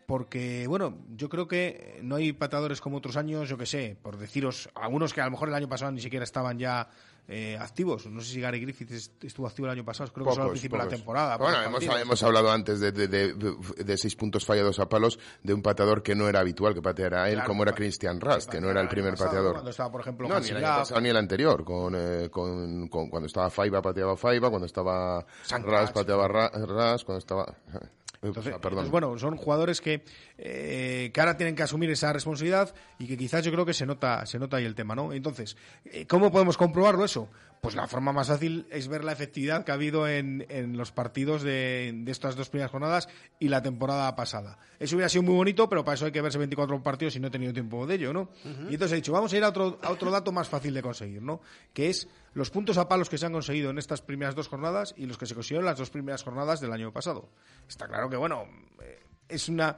Porque, bueno, yo creo que no hay pateadores como otros años, yo que sé, por deciros, algunos que a lo mejor el año pasado ni siquiera estaban ya eh, activos. No sé si Gary Griffith estuvo activo el año pasado, creo que solo al principio de la temporada. Bueno, hemos, hemos, hablado antes de, de, de, seis puntos fallados a palos de un pateador que no era habitual que pateara él, como era Christian Rust, que no era el primer pateador. Cuando estaba, por ejemplo, no, ni el, pasado, ni el anterior, con, eh, con, con, cuando estaba Faiba pateaba Faiba, cuando estaba Rust pateaba Rust, cuando estaba... Entonces, pues bueno, son jugadores que, eh, que ahora tienen que asumir esa responsabilidad y que quizás yo creo que se nota, se nota ahí el tema, ¿no? Entonces, eh, ¿cómo podemos comprobarlo eso? Pues la forma más fácil es ver la efectividad que ha habido en, en los partidos de, de, estas dos primeras jornadas y la temporada pasada. Eso hubiera sido muy bonito, pero para eso hay que verse 24 partidos y no he tenido tiempo de ello, ¿no? Y entonces he dicho, vamos a ir a otro, a otro dato más fácil de conseguir, ¿no? Que es los puntos a palos que se han conseguido en estas primeras dos jornadas y los que se consiguieron en las dos primeras jornadas del año pasado. Está claro que, bueno, eh, es una.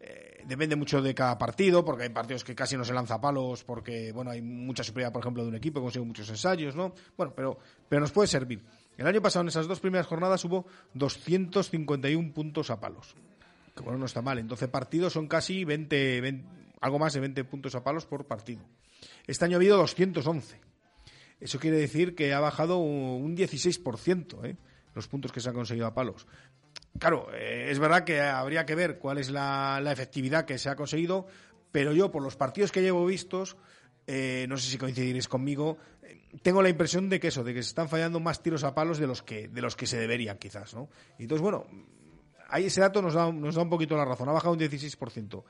Eh, depende mucho de cada partido, porque hay partidos que casi no se lanza palos, porque, bueno, hay mucha superioridad, por ejemplo, de un equipo consigue muchos ensayos, ¿no? Bueno, pero, pero nos puede servir. El año pasado, en esas dos primeras jornadas, hubo 251 puntos a palos. Que bueno, no está mal. En 12 partidos son casi 20, algo más de 20 puntos a palos por partido. Este año ha habido 211. Eso quiere decir que ha bajado un 16% ¿eh? los puntos que se han conseguido a palos. Claro, eh, es verdad que habría que ver cuál es la, efectividad que se ha conseguido, pero yo, por los partidos que llevo vistos, eh, no sé si coincidiréis conmigo, tengo la impresión de que eso, de que se están fallando más tiros a palos de los que, de los que se deberían, quizás, ¿no? Entonces, bueno, ahí ese dato nos da, nos da un poquito la razón, ha bajado un 16%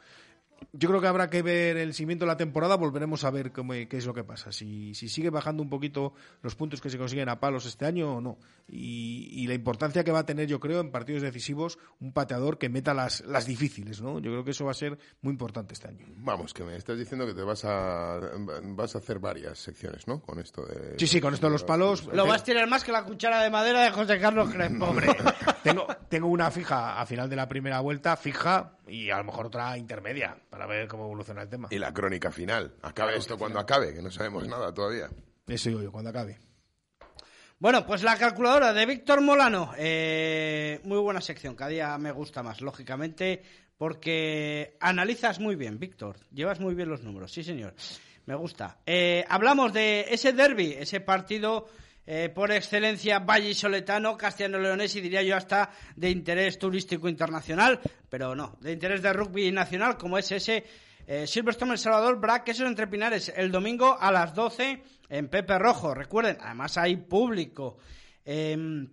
yo creo que habrá que ver el seguimiento de la temporada, volveremos a ver cómo, qué es lo que pasa. Si, si, sigue bajando un poquito los puntos que se consiguen a palos este año o no. Y, la importancia que va a tener, yo creo, en partidos decisivos, un pateador que meta las, las difíciles, ¿no? Yo creo que eso va a ser muy importante este año. Vamos, que me estás diciendo que te vas a, vas a hacer varias secciones, ¿no? Con esto de... Sí, sí, con esto de los palos... Lo vas a tirar más que la cuchara de madera de José Carlos Crespo. Hombre, tengo, tengo una fija a final de la primera vuelta, fija, y a lo mejor otra intermedia para ver cómo evoluciona el tema. Y la crónica final. Acabe esto cuando acabe, que no sabemos nada todavía. Eso digo yo, cuando acabe. Bueno, pues la calculadora de Víctor Molano. Eh, muy buena sección, cada día me gusta más, lógicamente, porque analizas muy bien, Víctor. Llevas muy bien los números, sí, señor. Me gusta. Eh, hablamos de ese derby, ese partido eh, por excelencia vallisoletano, castellano-leonés y diría yo hasta de interés turístico internacional, pero no, de interés de rugby nacional como es ese eh, Silverstone El Salvador, Brack, eso entre Pinares, el domingo a las 12 en Pepe Rojo. Recuerden, además hay público. Em,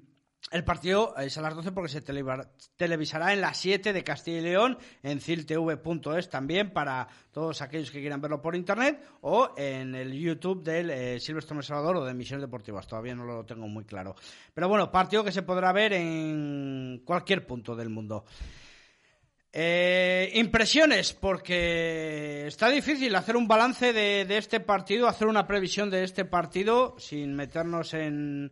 el partido es a las 12 porque se televisará en las 7 de Castilla y León, en ciltv.es también para todos aquellos que quieran verlo por internet o en el YouTube del eh, Silverstone Salvador o de Misiones Deportivas. Todavía no lo tengo muy claro. Pero bueno, partido que se podrá ver en cualquier punto del mundo. Eh, impresiones, porque está difícil hacer un balance de este partido, hacer una previsión de este partido sin meternos en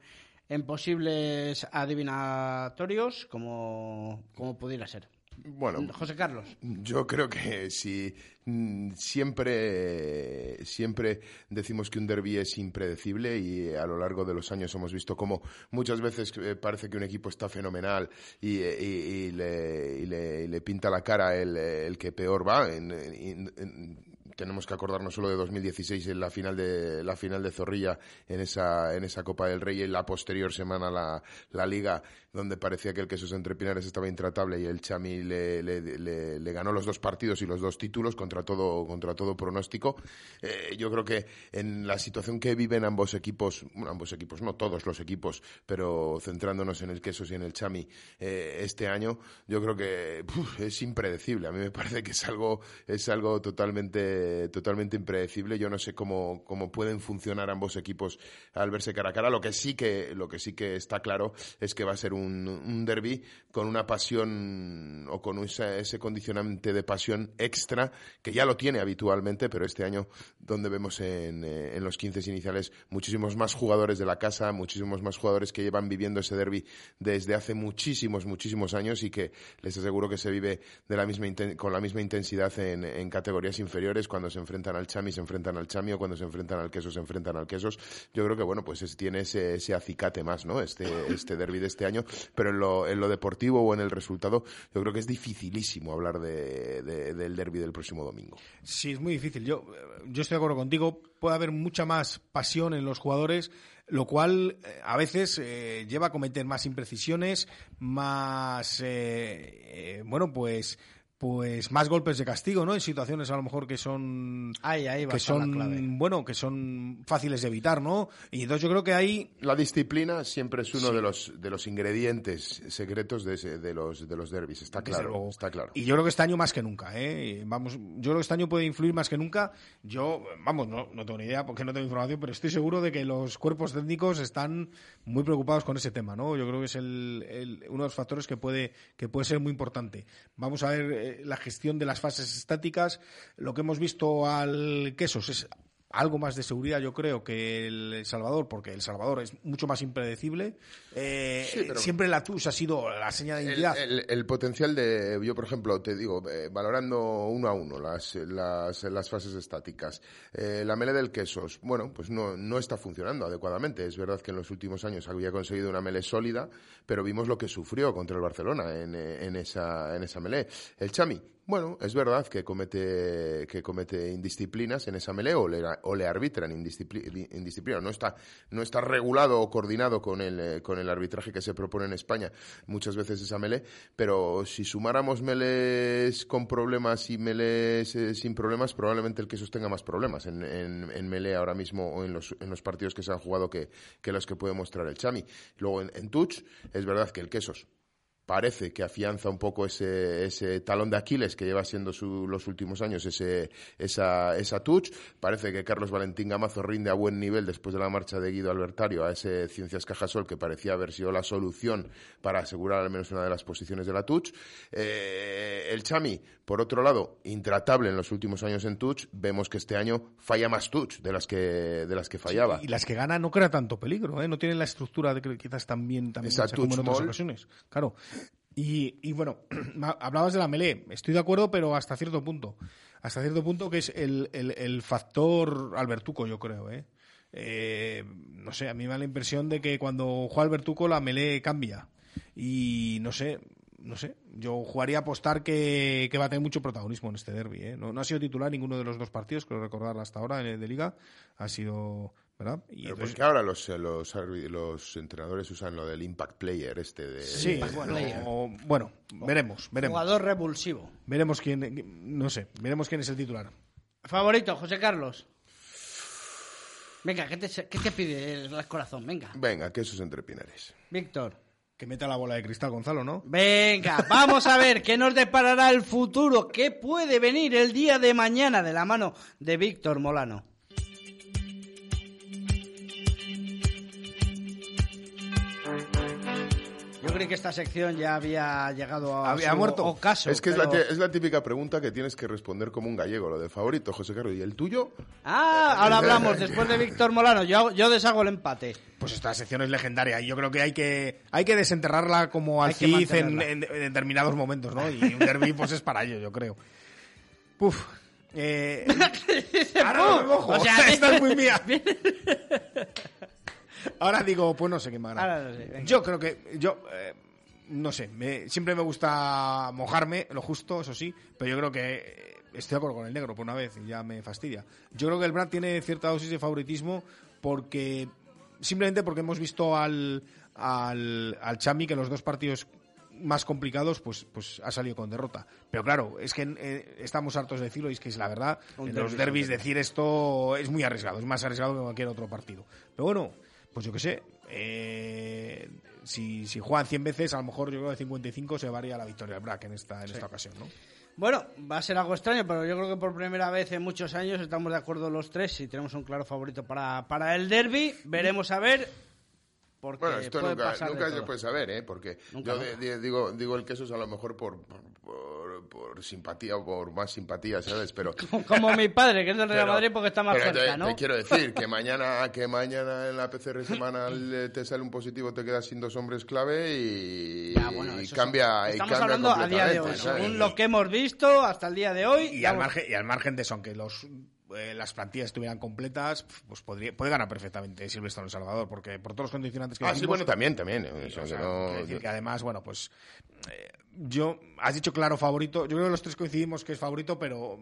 en posibles adivinatorios como, como pudiera ser. Bueno, José Carlos. Yo creo que si mm, siempre, siempre decimos que un derby es impredecible y a lo largo de los años hemos visto cómo muchas veces eh, parece que un equipo está fenomenal y, le, le, pinta la cara el, que peor va. en, tenemos que acordarnos solo de 2016 en la final de la final de Zorrilla en esa en esa Copa del Rey y la posterior semana la, la Liga donde parecía que el Quesos Entre Pinares estaba intratable y el Chami le, le, ganó los dos partidos y los dos títulos contra todo contra todo pronóstico. Eh, yo creo que en la situación que viven ambos equipos, bueno, ambos equipos, no todos los equipos, pero centrándonos en el Quesos y en el Chami eh, este año, yo creo que es impredecible. A mí me parece que es algo es algo totalmente totalmente impredecible. Yo no sé cómo, cómo pueden funcionar ambos equipos al verse cara a cara. Lo que sí que, lo que, sí que está claro es que va a ser un, un derby con una pasión o con ese condicionante de pasión extra que ya lo tiene habitualmente, pero este año donde vemos en, eh, los 15 iniciales muchísimos más jugadores de la casa, muchísimos más jugadores que llevan viviendo ese derby desde hace muchísimos, muchísimos años y que les aseguro que se vive de la misma con la misma intensidad en, categorías inferiores se enfrentan al Chami se enfrentan al Chami o cuando se enfrentan al Quesos se enfrentan al Quesos. Yo creo que, bueno, pues es- tiene ese, acicate más, ¿no? Este, este derby de este año, pero en lo, deportivo o en el resultado, yo creo que es dificilísimo hablar de, de- del derby del próximo domingo. Sí, es muy difícil. Yo, yo estoy de acuerdo contigo. Puede haber mucha más pasión en los jugadores, lo cual eh, a veces eh, lleva a cometer más imprecisiones, más, eh, bueno, pues pues más golpes de castigo, ¿no? En situaciones a lo mejor que son Ahí, ahí va a que la son clave. bueno, que son fáciles de evitar, ¿no? Y entonces yo creo que ahí La disciplina siempre es uno de los de los ingredientes secretos de, ese- de los de los derbis, está Desde claro, luego. está claro. Y yo creo que este año más que nunca, ¿eh? Vamos, yo creo que este año puede influir más que nunca. Yo, vamos, no, no tengo ni idea porque no tengo información, pero estoy seguro de que los cuerpos técnicos están muy preocupados con ese tema, ¿no? Yo creo que es el, el- uno de los factores que puede, que puede ser muy importante. Vamos a ver la gestión de las fases estáticas. Lo que hemos visto al Quesos es algo más de seguridad, yo creo, que el Salvador, porque el Salvador es mucho más impredecible. Eh, Sí, Siempre la TUS ha sido la señal de identidad. el- el potencial de, yo por ejemplo, te digo, eh, valorando uno a uno las, las, las fases estáticas, eh, la mele del quesos, bueno, pues no, no está funcionando adecuadamente. Es verdad que en los últimos años había conseguido una mele sólida, pero vimos lo que sufrió contra el Barcelona en, en esa, en esa melé. El Chami, bueno, es verdad que comete, que comete indisciplinas en esa melé o le, o le arbitran indiscipli- indisciplina. No está, no está regulado o coordinado con el, eh, con el arbitraje que se propone en España muchas veces esa melé, pero si sumáramos melés con problemas y melés eh, sin problemas, probablemente el quesos tenga más problemas en, en, en melé ahora mismo o en los, en los partidos que se han jugado que, que los que puede mostrar el Chami. Luego en, en touch, es verdad que el quesos parece que afianza un poco ese, ese talón de Aquiles que lleva siendo su- los últimos años, ese, esa, esa touch. Parece que Carlos Valentín Gamazo rinde a buen nivel después de la marcha de Guido Albertario a ese Ciencias Cajasol que parecía haber sido la solución para asegurar al menos una de las posiciones de la touch. Eh, el Chami, por otro lado, intratable en los últimos años en touch. Vemos que este año falla más touch de las que, de las que fallaba. Y las que gana no crea tanto peligro, ¿eh? No tienen la estructura de que quizás también, también Esa como en otras ocasiones. Claro. Y, y bueno, hablabas de la melee. Estoy de acuerdo, pero hasta cierto punto. Hasta cierto punto que es el, el- el factor Albertuco, yo creo, ¿eh? Eh, no sé, a mí me da la impresión de que cuando juega Albertuco la melee cambia. Y no sé, no sé, yo jugaría a apostar que, que va a tener mucho protagonismo en este derby. ¿eh? No, no ha sido titular ninguno de los dos partidos, creo recordar hasta ahora de Liga. Ha sido, ¿verdad? Y Pero entonces- porque ahora los, eh, los, entrenadores usan lo del impact player este de... Sí, bueno, o- bueno, veremos, veremos. Jugador revulsivo. Veremos quién, no sé, veremos quién es el titular. Favorito, José Carlos. Venga, ¿qué te, qué te pide el corazón? Venga. Venga, que esos entre pinares. Víctor. Que meta la bola de cristal, Gonzalo, ¿no? Venga, vamos a ver qué nos deparará el futuro, qué puede venir el día de mañana de la mano de Víctor Molano. Creí que esta sección ya había llegado a Había su muerto. ocaso. es que es, pero- es la típica pregunta que tienes que responder como un gallego, lo de favorito, José Carlos. ¿Y el tuyo? Ah, ahora hablamos después de Víctor Molano. Yo, yo deshago el empate. Pues esta sección es legendaria y yo creo que hay que, hay que desenterrarla como al Cid en, en- en determinados momentos, ¿no? Y un derby pues es para ello, yo creo. Puf. Eh, ahora no me mojo. O sea, esta es muy mía. Ahora digo, pues no sé qué me agrada. Ahora no sé, venga. Yo creo que, yo, eh, no sé, me- siempre me gusta mojarme, lo justo, eso sí, pero yo creo que eh, estoy de acuerdo con el negro por una vez y ya me fastidia. Yo creo que el Brad tiene cierta dosis de favoritismo porque, simplemente porque hemos visto al, al, al Chami que en los dos partidos más complicados, pues, pues ha salido con derrota. Pero claro, es que eh, estamos hartos de decirlo y es que es la verdad, Un en los derbis derbi. decir esto es muy arriesgado, es más arriesgado que cualquier otro partido. Pero bueno, pues yo qué sé, eh, si, si juegan 100 veces, a lo mejor yo creo que 55 se varía la victoria al Brack en esta, en esta ocasión, ¿no? Bueno, va a ser algo extraño, pero yo creo que por primera vez en muchos años estamos de acuerdo los tres y tenemos un claro favorito para, para el derby. Veremos a ver. Porque Bueno, esto puede nunca, pasar de nunca se puede saber, ¿eh? Porque Nunca, yo nunca. de- de- digo, digo el queso es a lo mejor por, por, simpatía o por más simpatía, ¿sabes? Pero... Como mi padre, que es del Real pero- Madrid porque está más pero te- cerca, te, ¿no? quiero decir que mañana, que mañana en la PCR semanal eh, te sale un positivo, te quedas sin dos hombres clave y, Ya, bueno, y eso cambia. Estamos cambia hablando a día de hoy, según lo que hemos visto hasta el día de hoy. Y al, margen, y al margen de eso, aunque los, eh, las plantillas estuvieran completas, pues podría, puede ganar perfectamente Silvestre en El Salvador, porque por todos los condicionantes que Ah, sí, bueno, también, también. eh, o sea, no- decir que además, bueno, pues eh, yo, has dicho claro favorito, yo creo que los tres coincidimos que es favorito, pero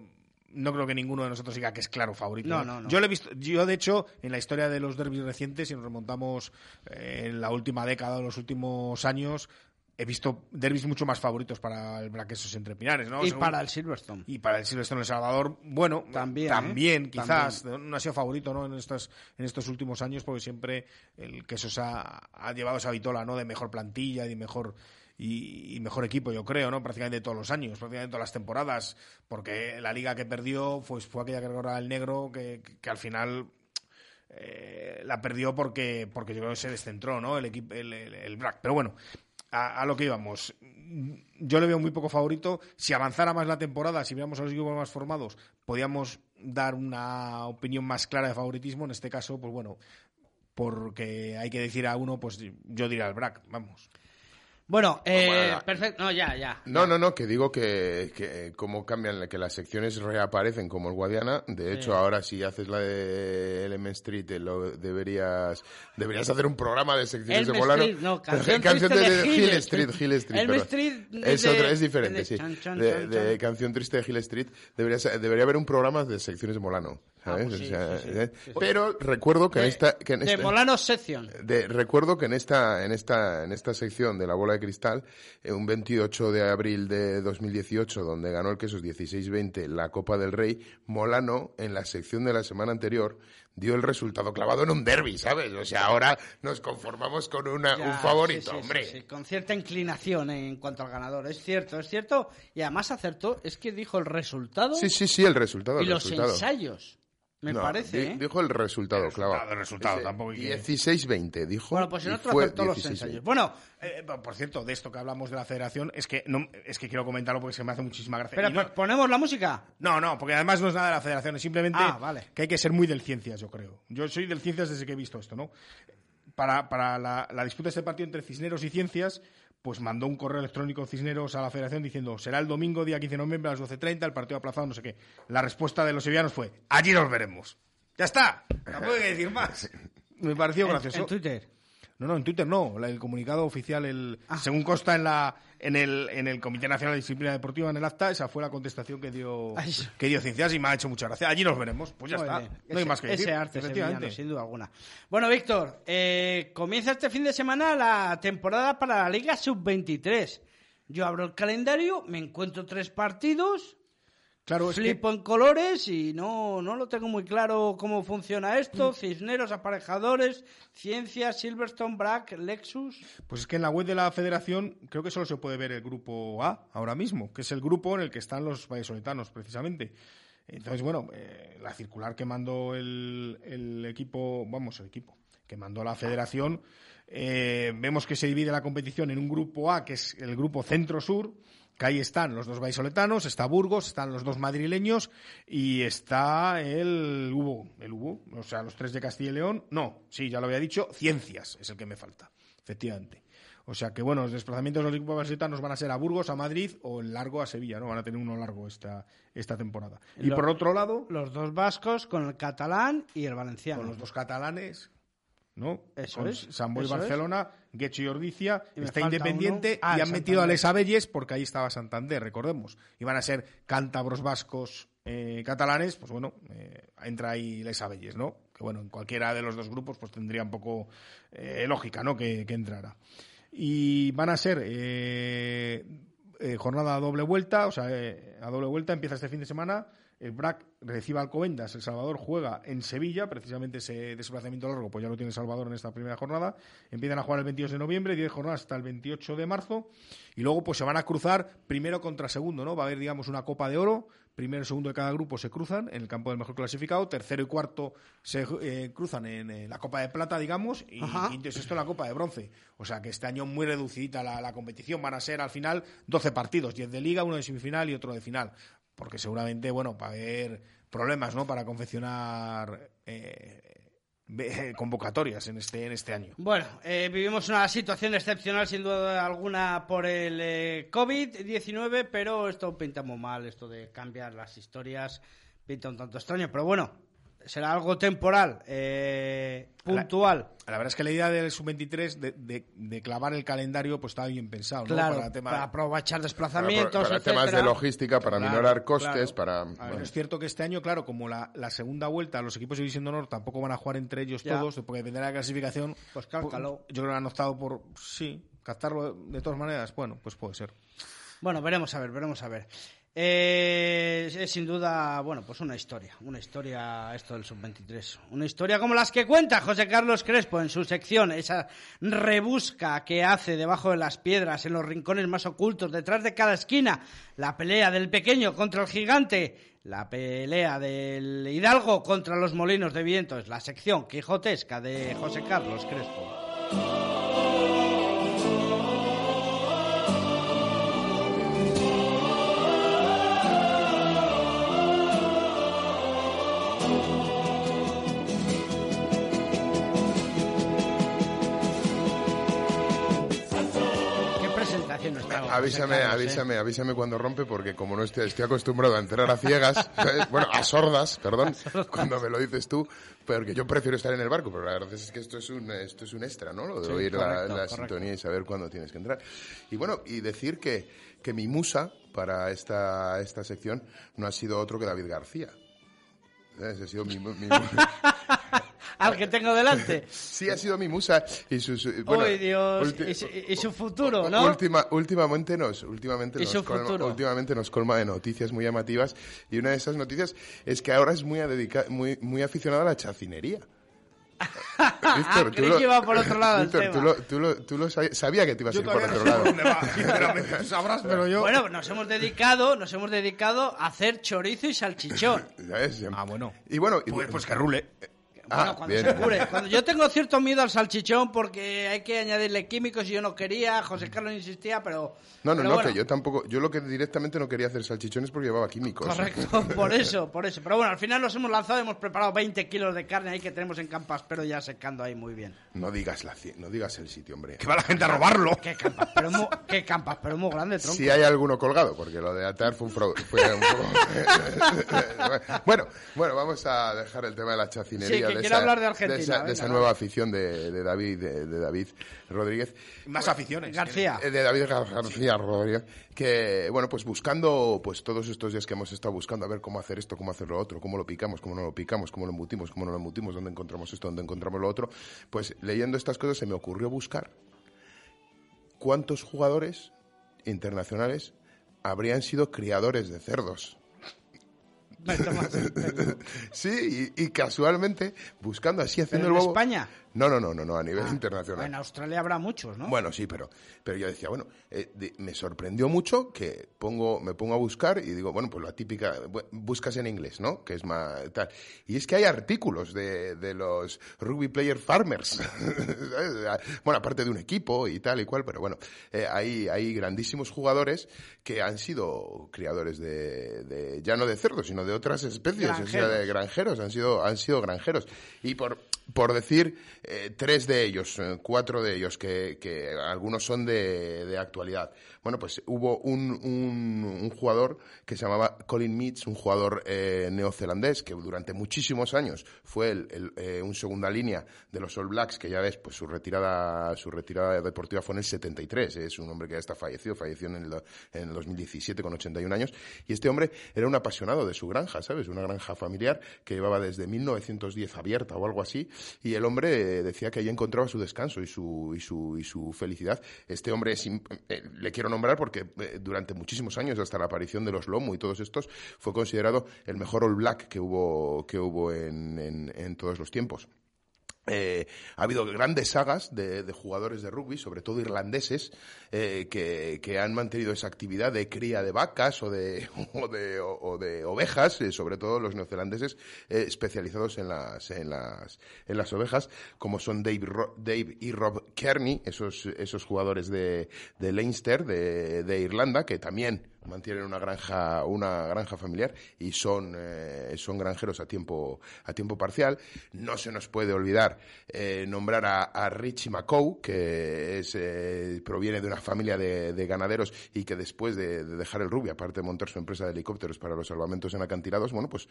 no creo que ninguno de nosotros diga que es claro favorito. No, ¿eh? no, no. Yo lo he visto, yo de hecho, en la historia de los derbis recientes, si nos remontamos eh, en la última década o los últimos años, he visto derbis mucho más favoritos para el Braquesos entre Pinares, ¿no? y Según- para el Silverstone. y para el Silvestre en El Salvador, bueno, También, también, ¿eh? quizás, no ha sido favorito ¿no? en, estos, en estos últimos años, porque siempre el Quesos ha, ha llevado esa vitola ¿no? de mejor plantilla y de mejor y, mejor equipo, yo creo, ¿no? Prácticamente todos los años, prácticamente todas las temporadas, porque la liga que perdió pues, fue aquella que ganó el negro, que, que al final eh, la perdió porque, porque yo creo que se descentró, ¿no? El equipo, el, el, el BRAC. Pero bueno, a, a lo que íbamos. Yo le veo muy poco favorito. Si avanzara más la temporada, si viéramos a los equipos más formados, podíamos dar una opinión más clara de favoritismo. En este caso, pues bueno, porque hay que decir a uno, pues yo diría al BRAC, vamos. Bueno, eh, Bueno, perfecto. No, ya, ya. No, no, no, que digo que, que cómo cambian, que las secciones reaparecen como el Guadiana. De hecho, Sí. ahora si haces la de Element Street, eh, lo, deberías deberías hacer un programa de secciones Elm de Molano. Street, no, canción Canción triste de, de Hill Hill Street. Hill Street. Elm. Street es otra, es diferente, de sí. chan, chan, de, chan, canción triste de Hill Street. Debería, ser- debería haber un programa de secciones de Molano. ¿Sabes? pues sí, O sea, sí, sí. ¿eh? Pero recuerdo que en esta... Que en de esta- Molano Sección. de- recuerdo que en esta, en esta, en esta sección de la bola de cristal, eh, un 28 de abril de 2018, donde ganó el Quesos 16-20 la Copa del Rey, Molano, en la sección de la semana anterior, dio el resultado clavado en un derby, ¿sabes? O sea, ahora nos conformamos con una, Ya, un favorito, hombre. con cierta inclinación en cuanto al ganador. Es cierto, es cierto. Y además acertó, es que dijo el resultado Sí, sí, sí, el resultado. y el los resultado. ensayos. Me No, parece, di- ¿eh? Dijo el resultado, clavado. el resultado, Ese tampoco que- 16-20, dijo. Bueno, pues en otro fue acertó los 16-20. ensayos. Bueno, Eh, por cierto, de esto que hablamos de la federación, es que no, es que quiero comentarlo porque se me hace muchísima gracia. pero no- ponemos la música. No, no, porque además no es nada de la federación, es simplemente Ah, vale. que hay que ser muy del ciencias, yo creo. Yo soy del ciencias desde que he visto esto, ¿no? Para, para la, la disputa de este partido entre Cisneros y Ciencias, pues mandó un correo electrónico Cisneros a la federación diciendo será el domingo, día 15 de noviembre a las 12.30, el partido aplazado, no sé qué. La respuesta de los sevillanos fue, allí nos veremos. Ya está, tampoco hay que decir más. Me pareció En- gracioso. En, Twitter. No, no, en Twitter no. El comunicado oficial, el, Ah. según consta en la en el, en el Comité Nacional de Disciplina Deportiva, en el acta, esa fue la contestación que dio, Ay. que dio Ciencias y me ha hecho mucha gracia. Allí nos veremos. Pues ya Muy está. bien. No hay Ese- más que decir. Ese arte efectivamente. sevillano, sin duda alguna. Bueno, Víctor, eh, comienza este fin de semana la temporada para la Liga Sub-23. Yo abro el calendario, me encuentro tres partidos, Claro, es que, flipo en colores y no, no lo tengo muy claro cómo funciona Mm. esto. Cisneros, aparejadores, Ciencia, Silverstone, Brack, Lexus. pues es que en la web de la federación creo que solo se puede ver el grupo A ahora mismo, que es el grupo en el que están los vallesoletanos, precisamente. Entonces, bueno, eh, la circular que mandó el, el equipo, vamos, el equipo, que mandó la federación, eh, vemos que se divide la competición en un grupo A, que es el grupo centro-sur, que ahí están los dos vallisoletanos, está Burgos, están los dos madrileños y está el Hugo, el Hugo, o sea, los tres de Castilla y León. No, sí, ya lo había dicho, Ciencias es el que me falta, efectivamente. O sea que, bueno, los desplazamientos de los equipos vallisoletanos van a ser a Burgos, a Madrid o en largo a Sevilla, ¿no? Van a tener uno largo esta, esta temporada. Y por otro lado, Los dos vascos con el catalán y el valenciano. con los dos catalanes, ¿no? Eso con es, San Boi eso es. Guecho y Ordicia, Y está Independiente. Ah, y el han metido a. Les Abelles porque ahí estaba Santander, recordemos. Iban a ser cántabros vascos eh, catalanes, pues bueno, eh, entra ahí Les Abelles, ¿no? Que bueno, en cualquiera de los dos grupos pues tendría un poco eh, lógica, ¿no? Que, que entrara. Y van a ser jornada a doble vuelta, o sea, eh, a doble vuelta empieza este fin de semana. El BRAC recibe Alcobendas, El Salvador juega en Sevilla, precisamente ese desplazamiento largo, pues ya lo tiene Salvador en esta primera jornada. Empiezan a jugar el 22 de noviembre, 10 jornadas hasta el 28 de marzo, y luego pues se van a cruzar primero contra segundo, ¿no? Va a haber, digamos, una Copa de Oro, primero y segundo de cada grupo se cruzan en el campo del mejor clasificado, tercero y cuarto se eh, cruzan en eh, la Copa de Plata, digamos, y quinto y sexto en la Copa de Bronce. O sea que este año muy reducidita la, la competición. Van a ser al final 12 partidos, 10 de liga, uno de semifinal y otro de final. Porque seguramente, bueno, va a haber problemas, ¿no? Para confeccionar eh, ve- convocatorias en este, en este año. Bueno, eh, vivimos una situación excepcional sin duda alguna por el eh, COVID-19, pero esto pinta muy mal, esto de cambiar las historias pinta un tanto extraño, pero bueno, será algo temporal, eh, puntual. La verdad es que la idea del sub-23 de, de- de clavar el calendario pues estaba bien pensado, ¿no? Claro, para tema para aprovechar desplazamientos, para temas de logística, para Claro, minorar costes, claro. para... A ver, bueno. Es cierto que este año, claro, como la, la segunda vuelta, los equipos de División de Honor tampoco van a jugar entre ellos Ya. todos, porque dependerá de la clasificación. Pues cálcalo. Yo creo que han optado por, sí, captarlo de todas maneras. Bueno, pues puede ser. Bueno, veremos a ver, veremos a ver. Eh, es sin duda, bueno, pues una historia, una historia esto del sub-23. Una historia como las que cuenta José Carlos Crespo en su sección, esa rebusca que hace debajo de las piedras, en los rincones más ocultos, detrás de cada esquina, la pelea del pequeño contra el gigante, la pelea del hidalgo contra los molinos de viento, es la sección quijotesca de José Carlos Crespo. Avísame, eh? avísame, avísame cuando rompe, porque como no estoy, estoy acostumbrado a entrar a ciegas, ¿sabes? bueno, a sordas, perdón, cuando me lo dices tú, porque yo prefiero estar en el barco, pero la verdad es que esto es un, esto es un extra, ¿no? Lo de Sí, oír la, correcto, la correcto. sintonía y saber cuándo tienes que entrar. Y bueno, y decir que, que mi musa para esta, esta sección no ha sido otro que David García. ¿Sabes? Ha sido mi, mi Al que tengo delante. Sí, ha sido mi musa y su... su- Y su, y su futuro, ¿no? Última, últimamente nos, últimamente, ¿Y nos colma, futuro? últimamente nos colma de noticias muy llamativas y una de esas noticias es que ahora es muy, a dedica- muy, muy aficionado a la chacinería. Víctor, Creí que iba por otro lado el Víctor, tema. tú lo, tú lo, tú lo sabías, sabía que te ibas a ir por otro no lado. va. Sabrás, pero yo... Bueno, nos hemos dedicado, nos hemos dedicado a hacer chorizo y salchichón. ¿Sabes? Ah, bueno. Y bueno, y- Pues, pues que rule. Ah, Bueno, cuando bien. se cure. Cuando yo tengo cierto miedo al salchichón porque hay que añadirle químicos y yo no quería, José Carlos insistía, pero... No, no, pero no, bueno, que yo tampoco, yo lo que directamente no quería hacer salchichones porque llevaba químicos. Correcto, por eso, por eso. Pero bueno, al final nos hemos lanzado, hemos preparado 20 kilos de carne ahí que tenemos en Campas, pero ya secando ahí muy bien. No digas la, no digas el sitio, hombre. Que va la gente a robarlo. Qué campas, pero muy, qué campas, pero muy grande, tronco. Si hay alguno colgado, porque lo de atar fue un fraude. Fue un poco... bueno, bueno, vamos a dejar el tema de la chacinería. Sí, de quiero hablar de Argentina, De esa, de esa nueva afición de, de David, de, de David Rodríguez. Más aficiones. García. Eh, De David Gar- García Rodríguez, que, bueno, pues buscando, pues todos estos días que hemos estado buscando a ver cómo hacer esto, cómo hacer lo otro, cómo lo picamos, cómo no lo picamos, cómo lo embutimos, cómo no lo embutimos, dónde encontramos esto, dónde encontramos lo otro, pues leyendo estas cosas se me ocurrió buscar cuántos jugadores internacionales habrían sido criadores de cerdos. Sí, y, y casualmente, buscando así, haciendo ¿Pero el en. España? No, no, no, no, no, a nivel Ah, internacional. En Australia habrá muchos, ¿no? Bueno, sí, pero, pero yo decía, bueno, eh, de- me sorprendió mucho que pongo, me pongo a buscar y digo, bueno, pues la típica, bu- buscas en inglés, ¿no? Que es más tal. Y es que hay artículos de, de los rugby player farmers. bueno, aparte de un equipo y tal y cual, pero bueno, eh, hay, hay grandísimos jugadores que han sido criadores de, de- ya no de cerdos, sino de otras especies, o sea, de granjeros, han sido, han sido granjeros. Y por, por decir eh, tres de ellos, eh, cuatro de ellos, que, que algunos son de, de actualidad. Bueno, pues hubo un, un, un jugador que se llamaba Colin Meads, un jugador eh, neozelandés que durante muchísimos años fue el, el, eh, un segunda línea de los All Blacks, que ya ves, pues su retirada, su retirada deportiva fue en el 73. Es un hombre que ya está fallecido, falleció en el, en el 2017 con 81 años. Y este hombre era un apasionado de su granja, ¿sabes? Una granja familiar que llevaba desde 1910 abierta o algo así. Y el hombre eh, decía que ahí encontraba su descanso y su, y su, y su felicidad. Este hombre eh, le quiero nombrar porque eh, durante muchísimos años, hasta la aparición de los Lomo y todos estos, fue considerado el mejor All Black que hubo, que hubo en- en todos los tiempos. Eh, ha habido grandes sagas de, jugadores de rugby, sobre todo irlandeses, eh, que, han mantenido esa actividad de cría de vacas o de, o de, ovejas, eh, sobre todo los neozelandeses especializados en las, en, las, en las ovejas, como son Dave, Dave y Rob Kearney, esos, esos jugadores de, de Leinster, de, de Irlanda, que también mantienen una granja, una granja familiar y son, eh, son granjeros a tiempo, a tiempo parcial. No se nos puede olvidar eh, nombrar a, Richie McCow, que es, eh, proviene de una familia de, ganaderos y que después de, dejar el rugby, aparte de montar su empresa de helicópteros para los salvamentos en acantilados, bueno, pues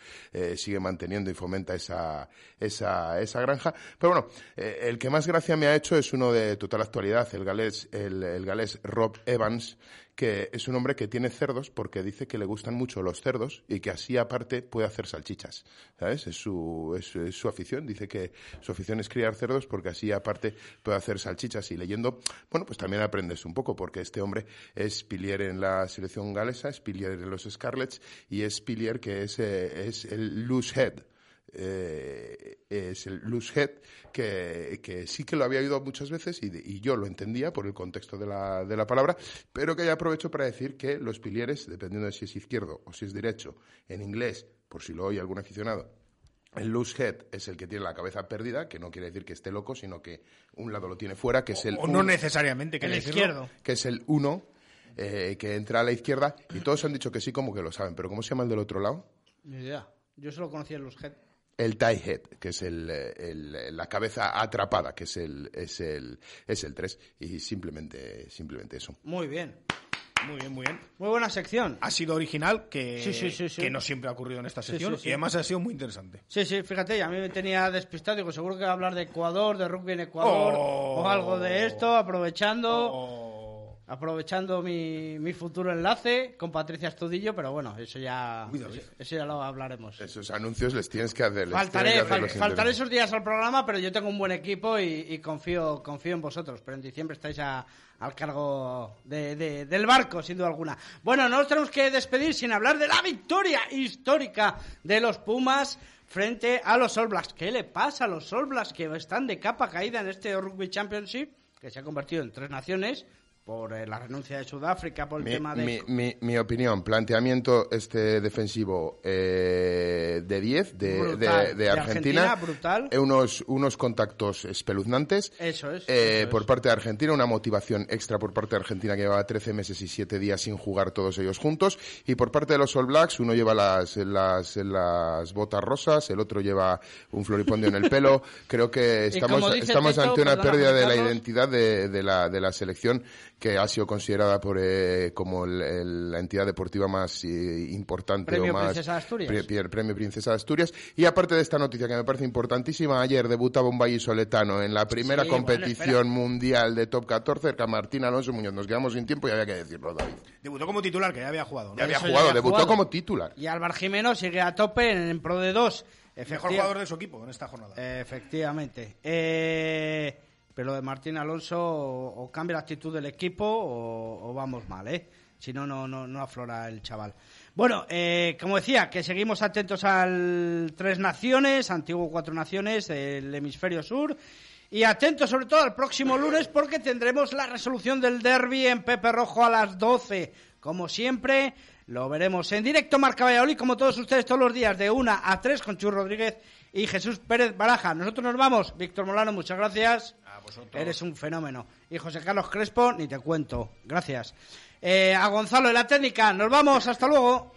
sigue manteniendo y fomenta esa, esa, esa granja. Pero bueno, el que más gracia me ha hecho es uno de total actualidad, el galés, el, el galés Rob Evans, que es un hombre que tiene cerdos porque dice que le gustan mucho los cerdos y que así aparte puede hacer salchichas. ¿Sabes? Es su, es, su afición. Dice que su afición es criar cerdos porque así aparte puede hacer salchichas. Y leyendo, bueno, pues también aprendes un poco porque este hombre es pilier en la selección galesa, es pilier en los Scarlets y es pilier que es, eh, es el loose head eh, es el loose head, que, sí que lo había oído muchas veces y, yo lo entendía por el contexto de la, de la palabra, pero que ya aprovecho para decir que los pilieres, dependiendo de si es izquierdo o si es derecho, en inglés, por si lo oye algún aficionado, el loose head es el que tiene la cabeza perdida, que no quiere decir que esté loco, sino que un lado lo tiene fuera, que es el... O no necesariamente que el izquierdo. Que es el uno, eh, que entra a la izquierda, y todos han dicho que sí, como que lo saben, pero ¿cómo se llama el del otro lado? Ni idea. Yo solo conocía el loose head el tie head, que es el, la cabeza atrapada, que es el, es el, es el 3, y simplemente, simplemente eso. Muy bien. Muy bien, muy bien. Muy buena sección. Ha sido original, que, que no siempre ha ocurrido en esta sección, y además ha sido muy interesante. Sí, sí, fíjate, a mí me tenía despistado, digo, seguro que va a hablar de Ecuador, de rugby en Ecuador, o oh. algo de esto, aprovechando. Oh aprovechando mi, mi, futuro enlace con Patricia Estudillo, pero bueno, eso ya, eso, ya lo hablaremos. Esos anuncios les tienes que hacer. Faltaré, faltaré esos días al programa, pero yo tengo un buen equipo y, confío, confío en vosotros. Pero en diciembre estáis al cargo de, del barco, sin duda alguna. Bueno, no nos tenemos que despedir sin hablar de la victoria histórica de los Pumas frente a los All Blacks. ¿Qué le pasa a los All Blacks que están de capa caída en este Rugby Championship? que se ha convertido en tres naciones, por eh, la renuncia de Sudáfrica, por el tema de... Mi, mi, opinión, planteamiento este defensivo eh, de 10 de, de, Argentina, brutal. Eh, unos, unos contactos espeluznantes eso es, por parte de Argentina, una motivación extra por parte de Argentina que lleva 13 meses y 7 días sin jugar todos ellos juntos, y por parte de los All Blacks, uno lleva las, las, las botas rosas, el otro lleva un floripondio en el pelo, creo que estamos, estamos ante una pérdida de la identidad de, de, la, de la selección que ha sido considerada por, eh, como la entidad deportiva más eh, importante premio o más Princesa de Asturias. premio Princesa de Asturias. Y aparte de esta noticia que me parece importantísima ayer debutaba un vallisoletano en la primera competición mundial de top 14 cerca Martín Alonso Muñoz. Nos quedamos sin tiempo y había que decirlo David. Debutó como titular que ya había jugado ya había jugado debutó como titular. Y Álvaro Jimeno sigue a tope en, pro de dos. Mejor jugador de su equipo en esta jornada. Efectivamente. Eh pero de Martín Alonso o, cambia la actitud del equipo o, vamos mal, ¿eh? Si no, no, no, aflora el chaval. Bueno, eh, como decía, que seguimos atentos al Tres Naciones, antiguo Cuatro Naciones del hemisferio sur. Y atentos sobre todo al próximo lunes porque tendremos la resolución del derby en Pepe Rojo a las 12. Como siempre, lo veremos en directo Marca Valladolid, como todos ustedes, todos los días de 1 a 3 con Chu Rodríguez y Jesús Pérez Baraja. Nosotros nos vamos. Víctor Molano, muchas gracias. Eres un fenómeno. Y José Carlos Crespo, ni te cuento. Gracias. Eh, a Gonzalo de la técnica. Nos vamos. Hasta luego.